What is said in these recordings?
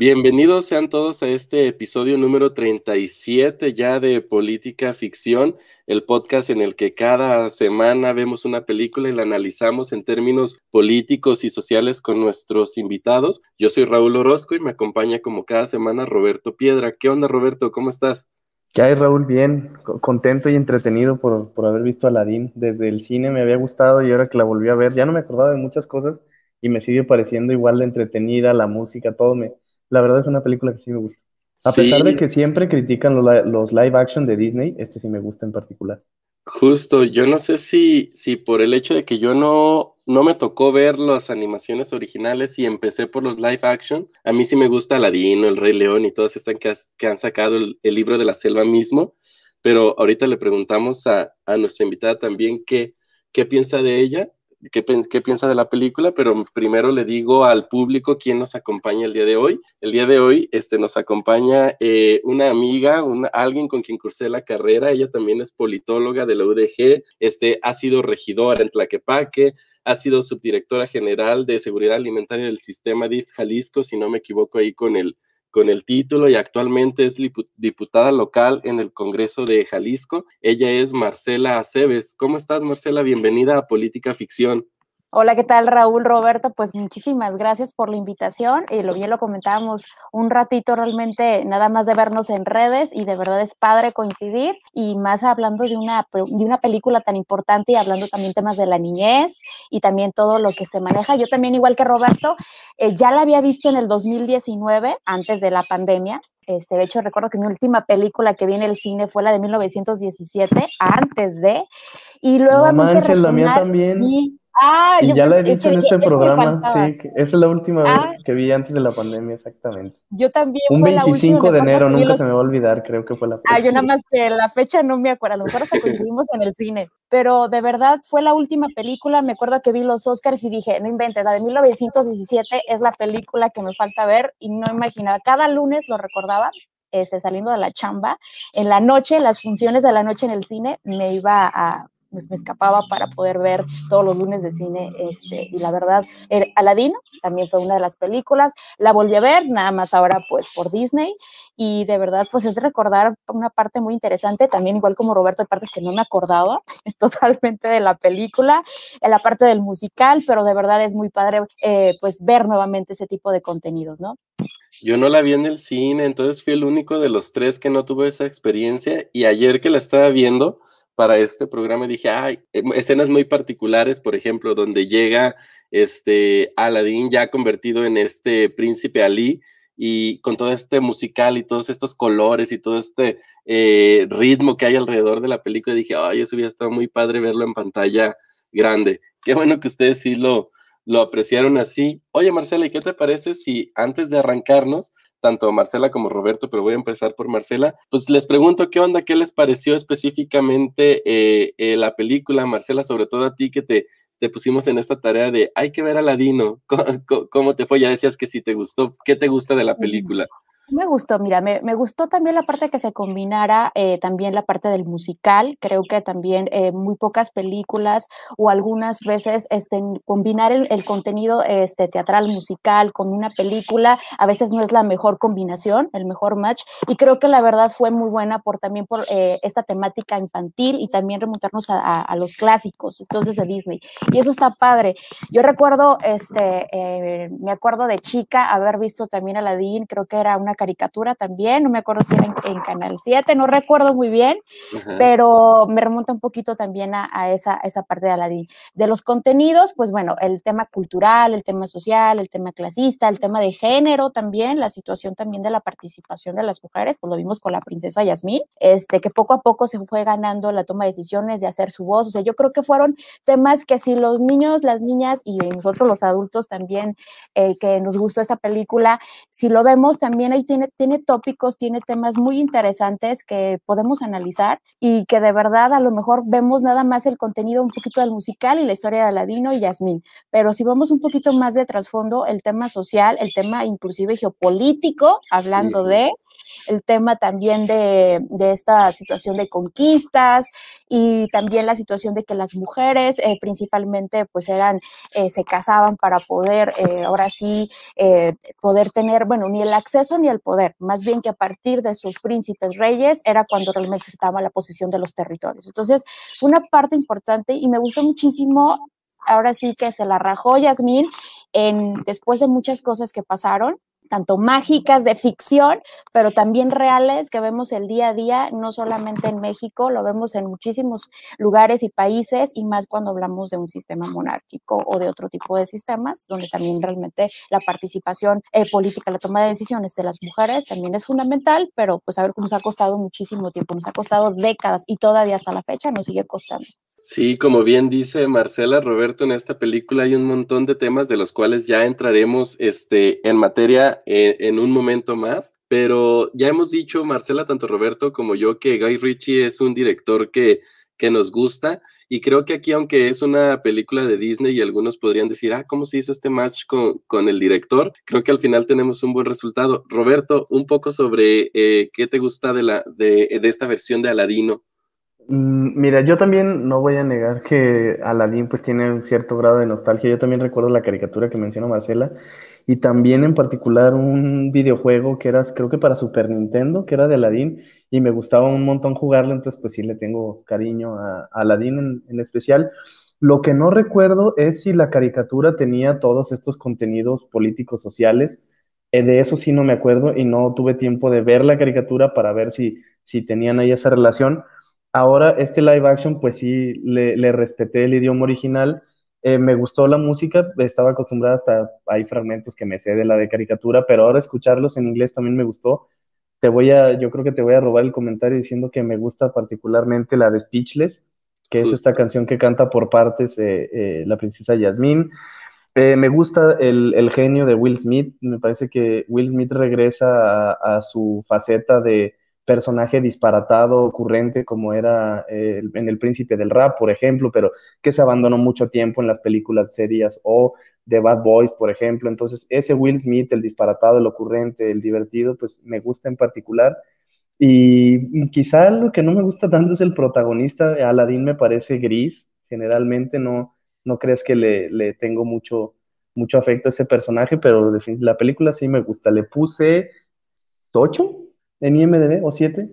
Bienvenidos sean todos a este episodio número 37 ya de Política Ficción, el podcast en el que cada semana vemos una película y la analizamos en términos políticos y sociales con nuestros invitados. Yo soy Raúl Orozco y me acompaña como cada semana Roberto Piedra. ¿Qué onda Roberto? ¿Cómo estás? ¿Qué hay Raúl? Bien, contento y entretenido por, por haber visto Aladdin. Desde el cine me había gustado y ahora que la volví a ver ya no me acordaba de muchas cosas y me sigue pareciendo igual de entretenida, la música, todo me la verdad es una película que sí me gusta. A pesar de que siempre critican los, live action de Disney, este sí me gusta en particular. Justo, yo no sé si, si por el hecho de que yo no, no me tocó ver las animaciones originales y empecé por los live action, a mí sí me gusta Aladino, El Rey León y todas estas que, que han sacado el, libro de la selva mismo, pero ahorita le preguntamos a, a nuestra invitada también qué, qué piensa de ella qué, piensa de la película, pero primero le digo al público quién nos acompaña el día de hoy. El día de hoy este, nos acompaña eh, una amiga, alguien con quien cursé la carrera, ella también es politóloga de la UDG, este, ha sido regidora en Tlaquepaque, ha sido subdirectora general de Seguridad Alimentaria del Sistema DIF Jalisco, si no me equivoco ahí con el con el título y actualmente es diputada local en el Congreso de Jalisco. Ella es Marcela Aceves. ¿Cómo estás, Marcela? Bienvenida a Política Ficción. Hola, ¿qué tal Raúl, Roberto? Pues muchísimas gracias por la invitación. y lo bien lo comentábamos un ratito realmente nada más de vernos en redes y de verdad es padre coincidir y más hablando de una, de una película tan importante y hablando también temas de la niñez y también todo lo que se maneja. Yo también, igual que Roberto, eh, ya la había visto en el 2019, antes de la pandemia, este, de hecho, recuerdo que mi última película que vi en el cine fue la de 1917, antes de. Y luego. No manches, la mía también. Ah, y ya la he dicho en este programa, sí, esa es la última vez ah. que vi antes de la pandemia, exactamente. Yo también. Un 25 de enero, nunca se me va a olvidar, creo que fue la fecha. Ah, yo nada más que la fecha no me acuerdo, a lo mejor hasta coincidimos en el cine, pero de verdad fue la última película, me acuerdo que vi los Oscars y dije, no inventes, la de 1917 es la película que me falta ver y no imaginaba, cada lunes lo recordaba, este, saliendo de la chamba, en la noche, las funciones de la noche en el cine, me iba a pues me escapaba para poder ver todos los lunes de cine. Este, y la verdad, el Aladino también fue una de las películas. La volví a ver, nada más ahora pues por Disney. Y de verdad, pues es recordar una parte muy interesante. También, igual como Roberto, hay partes que no me acordaba totalmente de la película, en la parte del musical, pero de verdad es muy padre eh, pues ver nuevamente ese tipo de contenidos, ¿no? Yo no la vi en el cine, entonces fui el único de los tres que no tuvo esa experiencia. Y ayer que la estaba viendo, para este programa dije, ay, em, escenas muy particulares, por ejemplo, donde llega este Aladdin ya convertido en este príncipe Ali y con todo este musical y todos estos colores y todo este eh, ritmo que hay alrededor de la película, dije, ay, eso hubiera estado muy padre verlo en pantalla grande. Qué bueno que ustedes sí lo, lo apreciaron así. Oye, Marcela, ¿y qué te parece si antes de arrancarnos tanto Marcela como Roberto, pero voy a empezar por Marcela, pues les pregunto qué onda, qué les pareció específicamente eh, eh, la película, Marcela, sobre todo a ti que te, te pusimos en esta tarea de hay que ver a Ladino, ¿Cómo, ¿cómo, te fue? Ya decías que si te gustó, ¿qué te gusta de la película? Me gustó, mira, me, me, gustó también la parte que se combinara, eh, también la parte del musical. Creo que también eh, muy pocas películas o algunas veces este, combinar el, contenido este, teatral musical con una película a veces no es la mejor combinación, el mejor match. Y creo que la verdad fue muy buena por también por eh, esta temática infantil y también remontarnos a, a, los clásicos, entonces de Disney. Y eso está padre. Yo recuerdo, este, me acuerdo de chica haber visto también Aladdin, creo que era una caricatura también, no me acuerdo si era en, Canal 7, no recuerdo muy bien, pero me remonta un poquito también a, esa, esa parte de Aladdin. De los contenidos, pues bueno, el tema cultural, el tema social, el tema clasista, el tema de género también, la situación también de la participación de las mujeres, pues lo vimos con la princesa Yasmín, este, que poco a poco se fue ganando la toma de decisiones, de hacer su voz, o sea, yo creo que fueron temas que si los niños, las niñas y nosotros los adultos también, eh, que nos gustó esta película, si lo vemos, también hay tiene, tiene tópicos, tiene temas muy interesantes que podemos analizar y que de verdad a lo mejor vemos nada más el contenido un poquito del musical y la historia de Aladino y Yasmín, pero si vamos un poquito más de trasfondo, el tema social, el tema inclusive geopolítico, hablando de el tema también de, esta situación de conquistas y también la situación de que las mujeres eh, principalmente pues eran, eh, se casaban para poder, eh, ahora sí, poder tener, bueno, ni el acceso ni el poder, más bien que a partir de sus príncipes reyes era cuando realmente se estaba la posición de los territorios. Entonces, una parte importante y me gustó muchísimo ahora sí que se la rajó Yasmín en, después de muchas cosas que pasaron, tanto mágicas de ficción, pero también reales que vemos el día a día, no solamente en México, lo vemos en muchísimos lugares y países, y más cuando hablamos de un sistema monárquico o de otro tipo de sistemas, donde también realmente la participación eh, política, la toma de decisiones de las mujeres también es fundamental, pero pues a ver, nos ha costado muchísimo tiempo, nos ha costado décadas y todavía hasta la fecha nos sigue costando. Sí, como bien dice Marcela Roberto, en esta película hay un montón de temas de los cuales ya entraremos este, en materia eh, en un momento más, pero ya hemos dicho, Marcela, tanto Roberto como yo, que Guy Ritchie es un director que, que nos gusta y creo que aquí, aunque es una película de Disney y algunos podrían decir, ah, ¿cómo se hizo este match con, con el director? Creo que al final tenemos un buen resultado. Roberto, un poco sobre eh, qué te gusta de, la, de, de esta versión de Aladino. Mm, mira, yo también no voy a negar que Aladdin pues tiene un cierto grado de nostalgia. Yo también recuerdo la caricatura que mencionó Marcela y también en particular un videojuego que era creo que para Super Nintendo, que era de Aladdin y me gustaba un montón jugarlo, entonces pues sí le tengo cariño a, Aladdin en, especial. Lo que no recuerdo es si la caricatura tenía todos estos contenidos políticos sociales. Eh, de eso sí no me acuerdo y no tuve tiempo de ver la caricatura para ver si, si tenían ahí esa relación Ahora, este live action, pues sí, le, respeté el idioma original. Eh, me gustó la música, estaba acostumbrada hasta, hay fragmentos que me sé de la de caricatura, pero ahora escucharlos en inglés también me gustó. Te voy a, yo creo que te voy a robar el comentario diciendo que me gusta particularmente la de Speechless, que es esta canción que canta por partes eh, la princesa Yasmín. Eh, me gusta el, genio de Will Smith, me parece que Will Smith regresa a su faceta de, personaje disparatado, ocurrente, como era eh, en El Príncipe del Rap, por ejemplo, pero que se abandonó mucho tiempo en las películas serias o de Bad Boys, por ejemplo. Entonces, ese Will Smith, el disparatado, el ocurrente, el divertido, pues me gusta en particular. Y quizá lo que no me gusta tanto es el protagonista. Aladdin me parece gris, generalmente no, no crees que le, tengo mucho, mucho afecto a ese personaje, pero la película sí me gusta. Le puse 8, en IMDB o 7.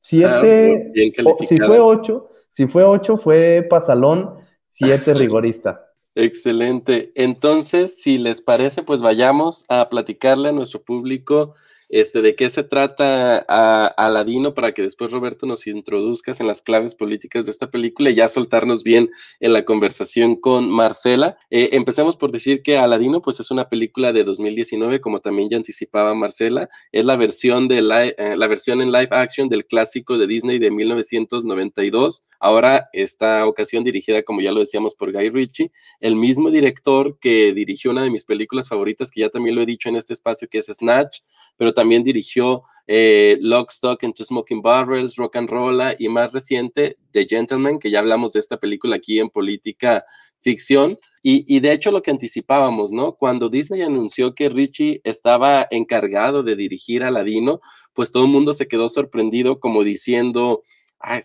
7, si fue 8, si fue 8 fue pasalón, 7 rigorista. Excelente. Entonces, si les parece, pues vayamos a platicarle a nuestro público este, de qué se trata a, Aladino para que después Roberto nos introduzcas en las claves políticas de esta película y ya soltarnos bien en la conversación con Marcela. Eh, empecemos por decir que Aladino pues es una película de 2019, como también ya anticipaba Marcela, es la versión, de eh, la versión en live action del clásico de Disney de 1992, ahora esta ocasión dirigida, como ya lo decíamos, por Guy Ritchie, el mismo director que dirigió una de mis películas favoritas, que ya también lo he dicho en este espacio, que es Snatch, pero también dirigió eh, Lock, Stock and Two Smoking Barrels, Rock and Roll y más reciente The Gentleman, que ya hablamos de esta película aquí en Política Ficción. Y, de hecho lo que anticipábamos, ¿no? Cuando Disney anunció que Richie estaba encargado de dirigir a Ladino, pues todo el mundo se quedó sorprendido como diciendo,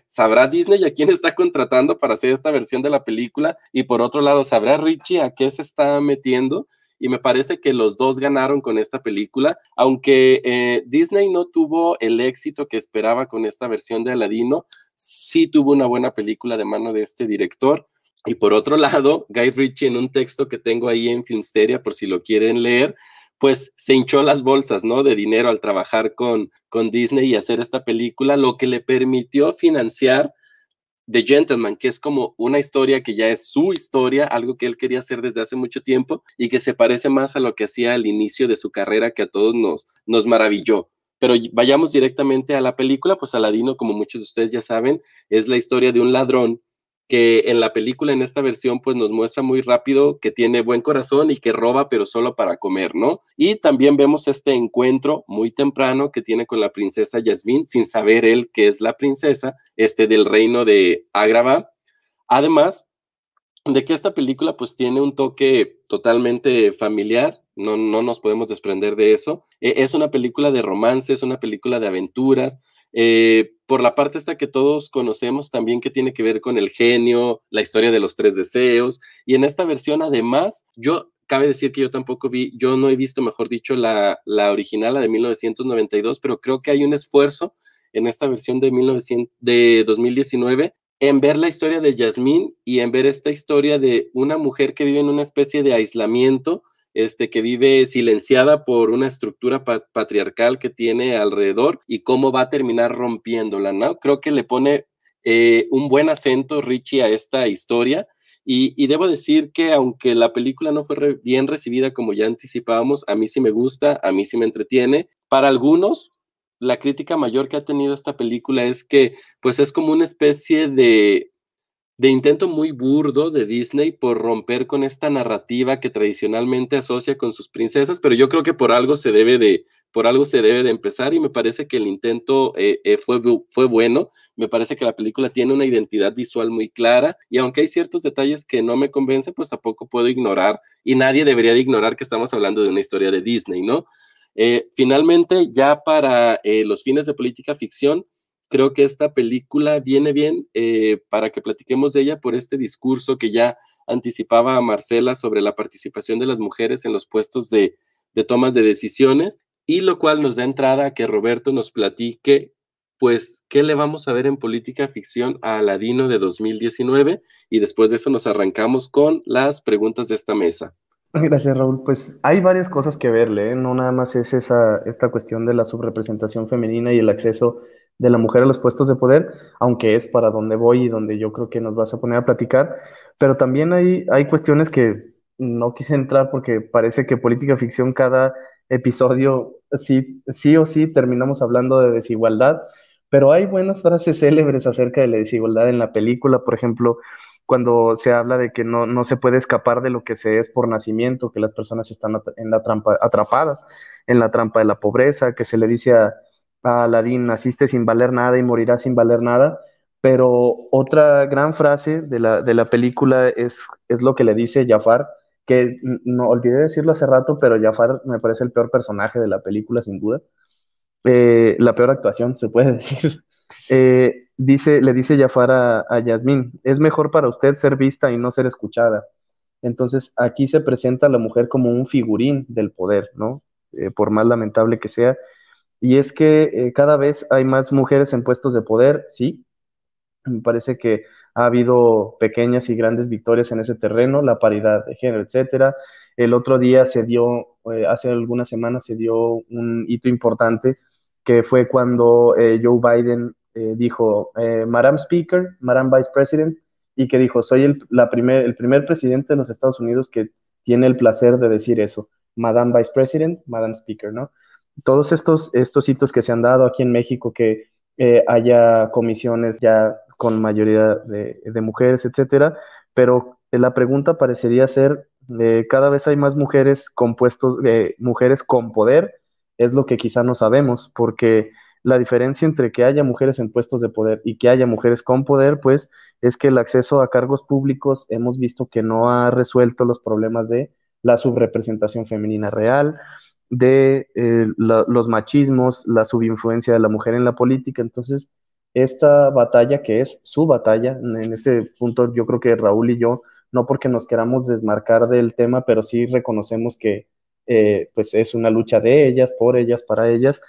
¿sabrá Disney a quién está contratando para hacer esta versión de la película? Y por otro lado, ¿sabrá Richie a qué se está metiendo? Y me parece que los dos ganaron con esta película, aunque eh, Disney no tuvo el éxito que esperaba con esta versión de Aladino, sí tuvo una buena película de mano de este director. Y por otro lado, Guy Ritchie en un texto que tengo ahí en Filmsteria, por si lo quieren leer, pues se hinchó las bolsas, ¿no? De dinero al trabajar con, con Disney y hacer esta película, lo que le permitió financiar The Gentleman, que es como una historia que ya es su historia, algo que él quería hacer desde hace mucho tiempo y que se parece más a lo que hacía al inicio de su carrera que a todos nos, nos maravilló. Pero vayamos directamente a la película, pues Aladino, como muchos de ustedes ya saben, es la historia de un ladrón que en la película, en esta versión, pues nos muestra muy rápido que tiene buen corazón y que roba, pero solo para comer, ¿no? Y también vemos este encuentro muy temprano que tiene con la princesa Yasmín, sin saber él que es la princesa, este del reino de Agrava. Además, de que esta película pues tiene un toque totalmente familiar, no, no nos podemos desprender de eso. E, es una película de romance, es una película de aventuras, eh, por la parte esta que todos conocemos también que tiene que ver con el genio, la historia de los tres deseos, y en esta versión además, yo cabe decir que yo tampoco vi, yo no he visto, mejor dicho, la, la original, la de 1992, pero creo que hay un esfuerzo en esta versión de, 1900, de 2019 en ver la historia de Yasmín y en ver esta historia de una mujer que vive en una especie de aislamiento, este, que vive silenciada por una estructura patriarcal que tiene alrededor y cómo va a terminar rompiéndola, ¿no? Creo que le pone eh, un buen acento Richie a esta historia. Y, debo decir que aunque la película no fue bien recibida como ya anticipábamos, a mí sí me gusta, a mí sí me entretiene. Para algunos, la crítica mayor que ha tenido esta película es que pues es como una especie de de intento muy burdo de Disney por romper con esta narrativa que tradicionalmente asocia con sus princesas, pero yo creo que por algo se debe de, por algo se debe de empezar y me parece que el intento eh, eh, fue, fue bueno, me parece que la película tiene una identidad visual muy clara y aunque hay ciertos detalles que no me convencen, pues tampoco puedo ignorar y nadie debería de ignorar que estamos hablando de una historia de Disney, ¿no? Eh, finalmente, ya para los fines de política ficción, creo que esta película viene bien eh, para que platiquemos de ella por este discurso que ya anticipaba a Marcela sobre la participación de las mujeres en los puestos de, de tomas de decisiones y lo cual nos da entrada a que Roberto nos platique pues, ¿qué le vamos a ver en política ficción a Aladino de 2019? Y después de eso nos arrancamos con las preguntas de esta mesa. Gracias, Raúl. Pues hay varias cosas que verle, ¿eh? no nada más es esa, esta cuestión de la subrepresentación femenina y el acceso de la mujer a los puestos de poder, aunque es para donde voy y donde yo creo que nos vas a poner a platicar, pero también hay, hay cuestiones que no quise entrar porque parece que política ficción cada episodio sí, sí o sí terminamos hablando de desigualdad, pero hay buenas frases célebres acerca de la desigualdad en la película, por ejemplo, cuando se habla de que no, no se puede escapar de lo que se es por nacimiento, que las personas están en la trampa, atrapadas en la trampa de la pobreza, que se le dice a, Aladín, naciste sin valer nada y morirás sin valer nada. Pero otra gran frase de la, de la película es, es lo que le dice Jafar, que no olvidé decirlo hace rato, pero Jafar me parece el peor personaje de la película, sin duda. Eh, la peor actuación, se puede decir. Eh, dice, le dice Jafar a, a Yasmín, es mejor para usted ser vista y no ser escuchada. Entonces aquí se presenta a la mujer como un figurín del poder, ¿no? Eh, por más lamentable que sea, y es que eh, cada vez hay más mujeres en puestos de poder, sí. Me parece que ha habido pequeñas y grandes victorias en ese terreno, la paridad de género, etcétera. El otro día se dio, eh, hace algunas semanas se dio un hito importante, que fue cuando eh, Joe Biden dijo, Madam Speaker, Madam Vice President, y que dijo, soy el, primer, el primer presidente de los Estados Unidos que tiene el placer de decir eso, Madam Vice President, Madam Speaker, ¿no? Todos estos, estos hitos que se han dado aquí en México, que eh, haya comisiones ya con mayoría de, mujeres, etcétera, pero la pregunta parecería ser, eh, cada vez hay más mujeres compuestos, de mujeres con poder, es lo que quizá no sabemos, porque la diferencia entre que haya mujeres en puestos de poder y que haya mujeres con poder, pues es que el acceso a cargos públicos hemos visto que no ha resuelto los problemas de la subrepresentación femenina real, de eh, los machismos, la subinfluencia de la mujer en la política. Entonces, esta batalla que es su batalla, en este punto yo creo que Raúl y yo, no porque nos queramos desmarcar del tema, pero sí reconocemos que eh, pues es una lucha de ellas, por ellas, para ellas.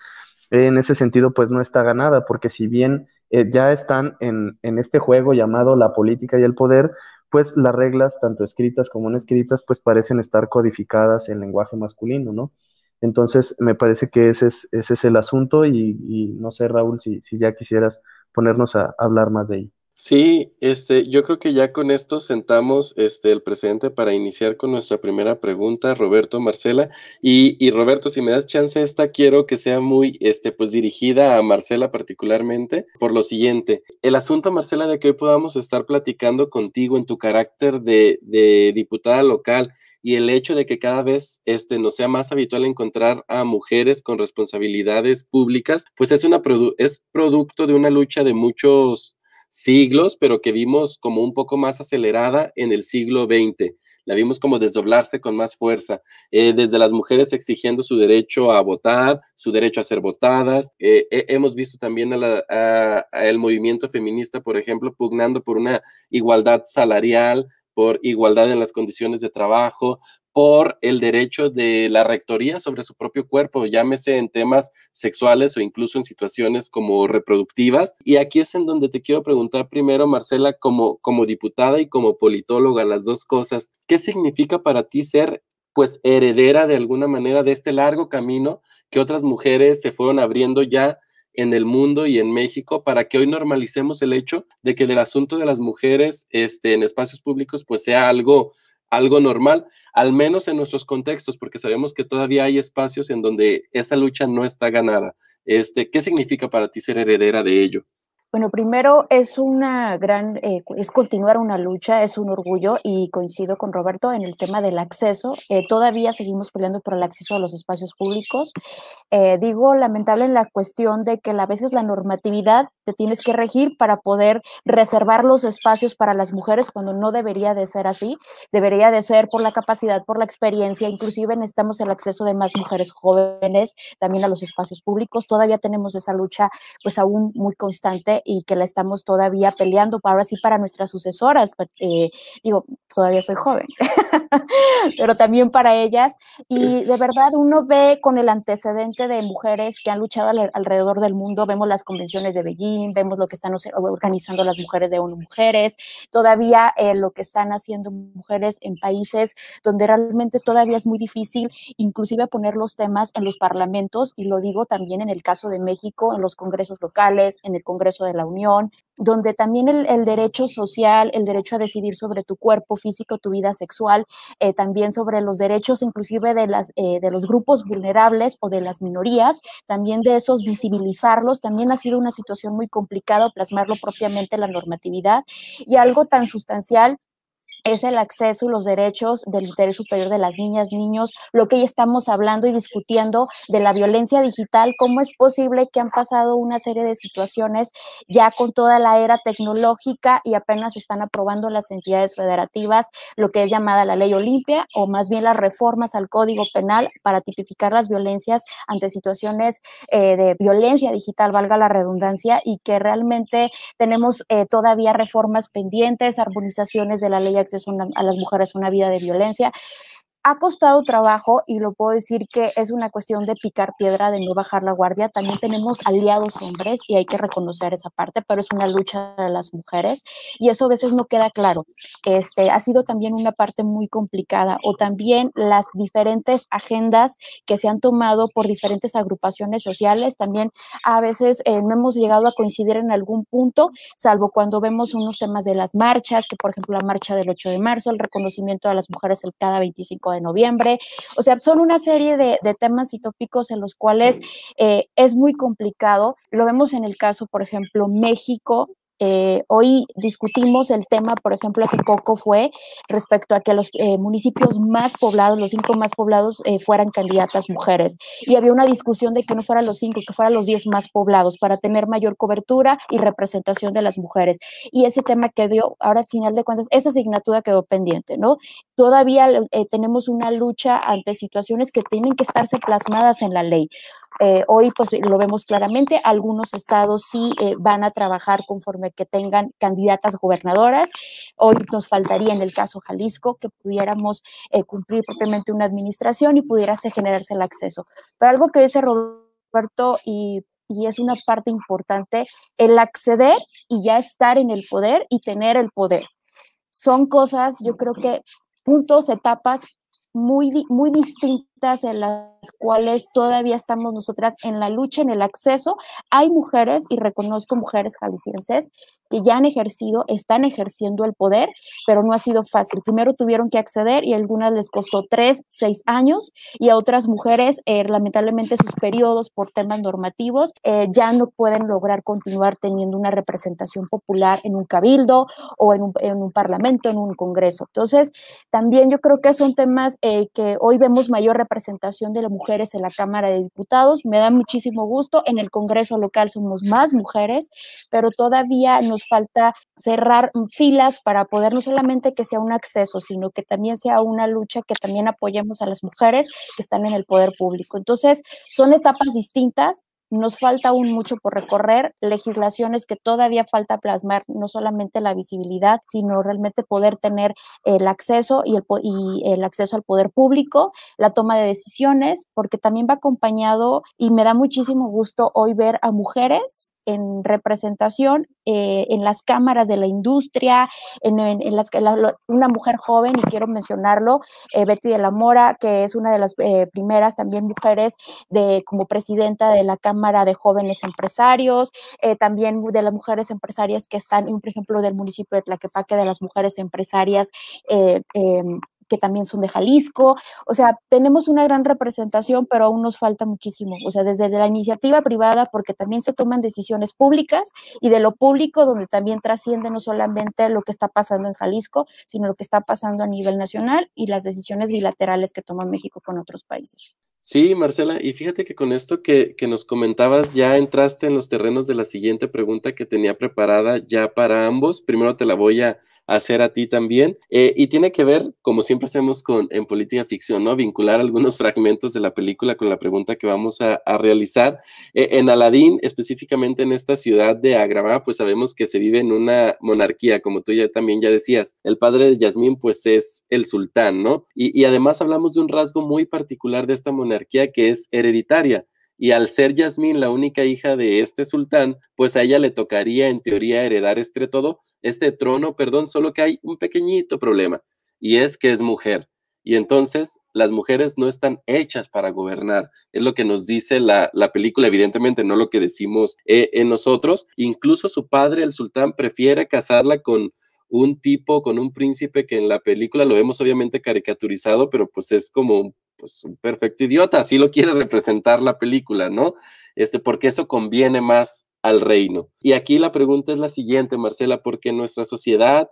En ese sentido, pues no está ganada, porque si bien eh, ya están en, en este juego llamado la política y el poder, pues las reglas, tanto escritas como no escritas, pues parecen estar codificadas en lenguaje masculino, ¿no? Entonces, me parece que ese es, ese es el asunto y, no sé, Raúl, si, ya quisieras ponernos a, hablar más de ello. Sí, este, yo creo que ya con esto sentamos este, el precedente para iniciar con nuestra primera pregunta, Roberto, Marcela. Y, Roberto, si me das chance, esta quiero que sea muy este, pues, dirigida a Marcela particularmente, por lo siguiente. El asunto, Marcela, de que hoy podamos estar platicando contigo en tu carácter de diputada local y el hecho de que cada vez este, nos sea más habitual encontrar a mujeres con responsabilidades públicas, pues es, una es producto de una lucha de muchos siglos, pero que vimos como un poco más acelerada en el siglo XX. La vimos como desdoblarse con más fuerza, eh, desde las mujeres exigiendo su derecho a votar, su derecho a ser votadas. Eh, hemos visto también al movimiento feminista, por ejemplo, pugnando por una igualdad salarial, por igualdad en las condiciones de trabajo, por el derecho de la rectoría sobre su propio cuerpo, llámese en temas sexuales o incluso en situaciones como reproductivas. Y aquí es en donde te quiero preguntar primero, Marcela, como, como diputada y como politóloga, las dos cosas, ¿qué significa para ti ser pues heredera de alguna manera de este largo camino que otras mujeres se fueron abriendo ya en el mundo y en México para que hoy normalicemos el hecho de que el asunto de las mujeres este, en espacios públicos pues sea algo, algo normal, al menos en nuestros contextos, porque sabemos que todavía hay espacios en donde esa lucha no está ganada. Este, ¿Qué significa para ti ser heredera de ello? Bueno, primero es una gran, eh, es continuar una lucha, es un orgullo y coincido con Roberto en el tema del acceso. Eh, todavía seguimos peleando por el acceso a los espacios públicos. Eh, digo lamentable en la cuestión de que a veces la normatividad te tienes que regir para poder reservar los espacios para las mujeres cuando no debería de ser así. Debería de ser por la capacidad, por la experiencia. Inclusive necesitamos el acceso de más mujeres jóvenes también a los espacios públicos. Todavía tenemos esa lucha pues aún muy constante y que la estamos todavía peleando para ahora sí para nuestras sucesoras. Eh, digo, todavía soy joven, pero también para ellas. Y de verdad uno ve con el antecedente de mujeres que han luchado alrededor del mundo, vemos las convenciones de Beijing, vemos lo que están organizando las mujeres de ONU Mujeres, todavía eh, lo que están haciendo mujeres en países donde realmente todavía es muy difícil inclusive poner los temas en los parlamentos y lo digo también en el caso de México, en los congresos locales, en el Congreso de la Unión, donde también el, derecho social, el derecho a decidir sobre tu cuerpo físico, tu vida sexual, eh, también sobre los derechos inclusive de, las, eh, de los grupos vulnerables o de las minorías, también de esos visibilizarlos, también ha sido una situación muy complicada plasmarlo propiamente en la normatividad. Y algo tan sustancial es el acceso y los derechos del interés superior de las niñas, niños, lo que ya estamos hablando y discutiendo de la violencia digital, cómo es posible que han pasado una serie de situaciones ya con toda la era tecnológica y apenas están aprobando las entidades federativas lo que es llamada la ley Olimpia o más bien las reformas al Código Penal para tipificar las violencias ante situaciones eh, de violencia digital, valga la redundancia, y que realmente tenemos eh, todavía reformas pendientes, armonizaciones de la ley a las mujeres una vida de violencia ha costado trabajo y lo puedo decir que es una cuestión de picar piedra, de no bajar la guardia. También tenemos aliados hombres y hay que reconocer esa parte, pero es una lucha de las mujeres y eso a veces no queda claro. Este ha sido también una parte muy complicada o también las diferentes agendas que se han tomado por diferentes agrupaciones sociales. También a veces eh, no hemos llegado a coincidir en algún punto, salvo cuando vemos unos temas de las marchas, que por ejemplo la marcha del 8 de marzo, el reconocimiento a las mujeres el cada 25 de noviembre. O sea, son una serie de, temas y tópicos en los cuales eh, es muy complicado. Lo vemos en el caso, por ejemplo, México, eh, hoy discutimos el tema, por ejemplo, hace poco fue respecto a que los eh, municipios más poblados, los cinco más poblados, eh, fueran candidatas mujeres. Y había una discusión de que no fueran los cinco, que fueran los diez más poblados para tener mayor cobertura y representación de las mujeres. Y ese tema quedó, ahora al final de cuentas, esa asignatura quedó pendiente, ¿no? Todavía tenemos una lucha ante situaciones que tienen que estarse plasmadas en la ley. Eh, hoy pues lo vemos claramente, algunos estados sí eh, van a trabajar conforme que tengan candidatas gobernadoras. Hoy nos faltaría en el caso Jalisco que pudiéramos eh, cumplir propiamente una administración y pudiérase generarse el acceso. Pero algo que dice Roberto y y es una parte importante, el acceder y ya estar en el poder y tener el poder. Son cosas, yo creo que puntos, etapas muy, muy distintas en las cuales todavía estamos nosotras en la lucha, en el acceso. Hay mujeres, y reconozco mujeres jaliscienses, que ya han ejercido, están ejerciendo el poder, pero no ha sido fácil. Primero tuvieron que acceder y a algunas les costó tres, seis años, y a otras mujeres, eh, lamentablemente, sus periodos por temas normativos eh, ya no pueden lograr continuar teniendo una representación popular en un cabildo o en un, en un parlamento, en un congreso. Entonces, también yo creo que son temas eh, que hoy vemos mayor representación de las mujeres en la Cámara de Diputados. Me da muchísimo gusto. En el Congreso local somos más mujeres, pero todavía nos falta cerrar filas para poder no solamente que sea un acceso, sino que también sea una lucha que también apoyemos a las mujeres que están en el poder público. Entonces, son etapas distintas, nos falta aún mucho por recorrer, legislaciones que todavía falta plasmar, no solamente la visibilidad, sino realmente poder tener el acceso y el, y el acceso al poder público, la toma de decisiones, porque también va acompañado y me da muchísimo gusto hoy ver a mujeres en representación eh, en las cámaras de la industria, en, las que una mujer joven, y quiero mencionarlo, eh, Betty de la Mora, que es una de las eh, primeras también mujeres de, como presidenta de la Cámara de Jóvenes Empresarios, también de las mujeres empresarias que están, por ejemplo, del municipio de Tlaquepaque, de las mujeres empresarias em, que también son de Jalisco. O sea, tenemos una gran representación, pero aún nos falta muchísimo. O sea, desde la iniciativa privada, porque también se toman decisiones públicas y de lo público, donde también trasciende no solamente lo que está pasando en Jalisco, sino lo que está pasando a nivel nacional y las decisiones bilaterales que toma México con otros países. Sí, Marcela, y fíjate que con esto que, que, nos comentabas, ya entraste en los terrenos de la siguiente pregunta que tenía preparada ya para ambos. Primero te la voy a hacer a ti también, eh, y tiene que ver, como siempre hacemos con, en política ficción, ¿no? Vincular algunos fragmentos de la película con la pregunta que vamos a, realizar. Eh, en Aladín, específicamente en esta ciudad de Agrabah, pues sabemos que se vive en una monarquía, como tú ya también ya decías. El padre de Yasmín, pues es el sultán, ¿no? Y, y además hablamos de un rasgo muy particular de esta monarquía que es hereditaria. Y al ser Yasmín la única hija de este sultán, pues a ella le tocaría en teoría heredar este todo, este trono, perdón, solo que hay un pequeñito problema, y es que es mujer. Y entonces las mujeres no están hechas para gobernar. Es lo que nos dice la, película, evidentemente, no lo que decimos eh, en nosotros. Incluso su padre, el sultán, prefiere casarla con un tipo, con un príncipe que en la película lo vemos obviamente caricaturizado, pero pues es como un pues perfecto idiota, así lo quiere representar la película, ¿no? Este, porque eso conviene más al reino. Y aquí la pregunta es la siguiente, Marcela, porque en nuestra sociedad,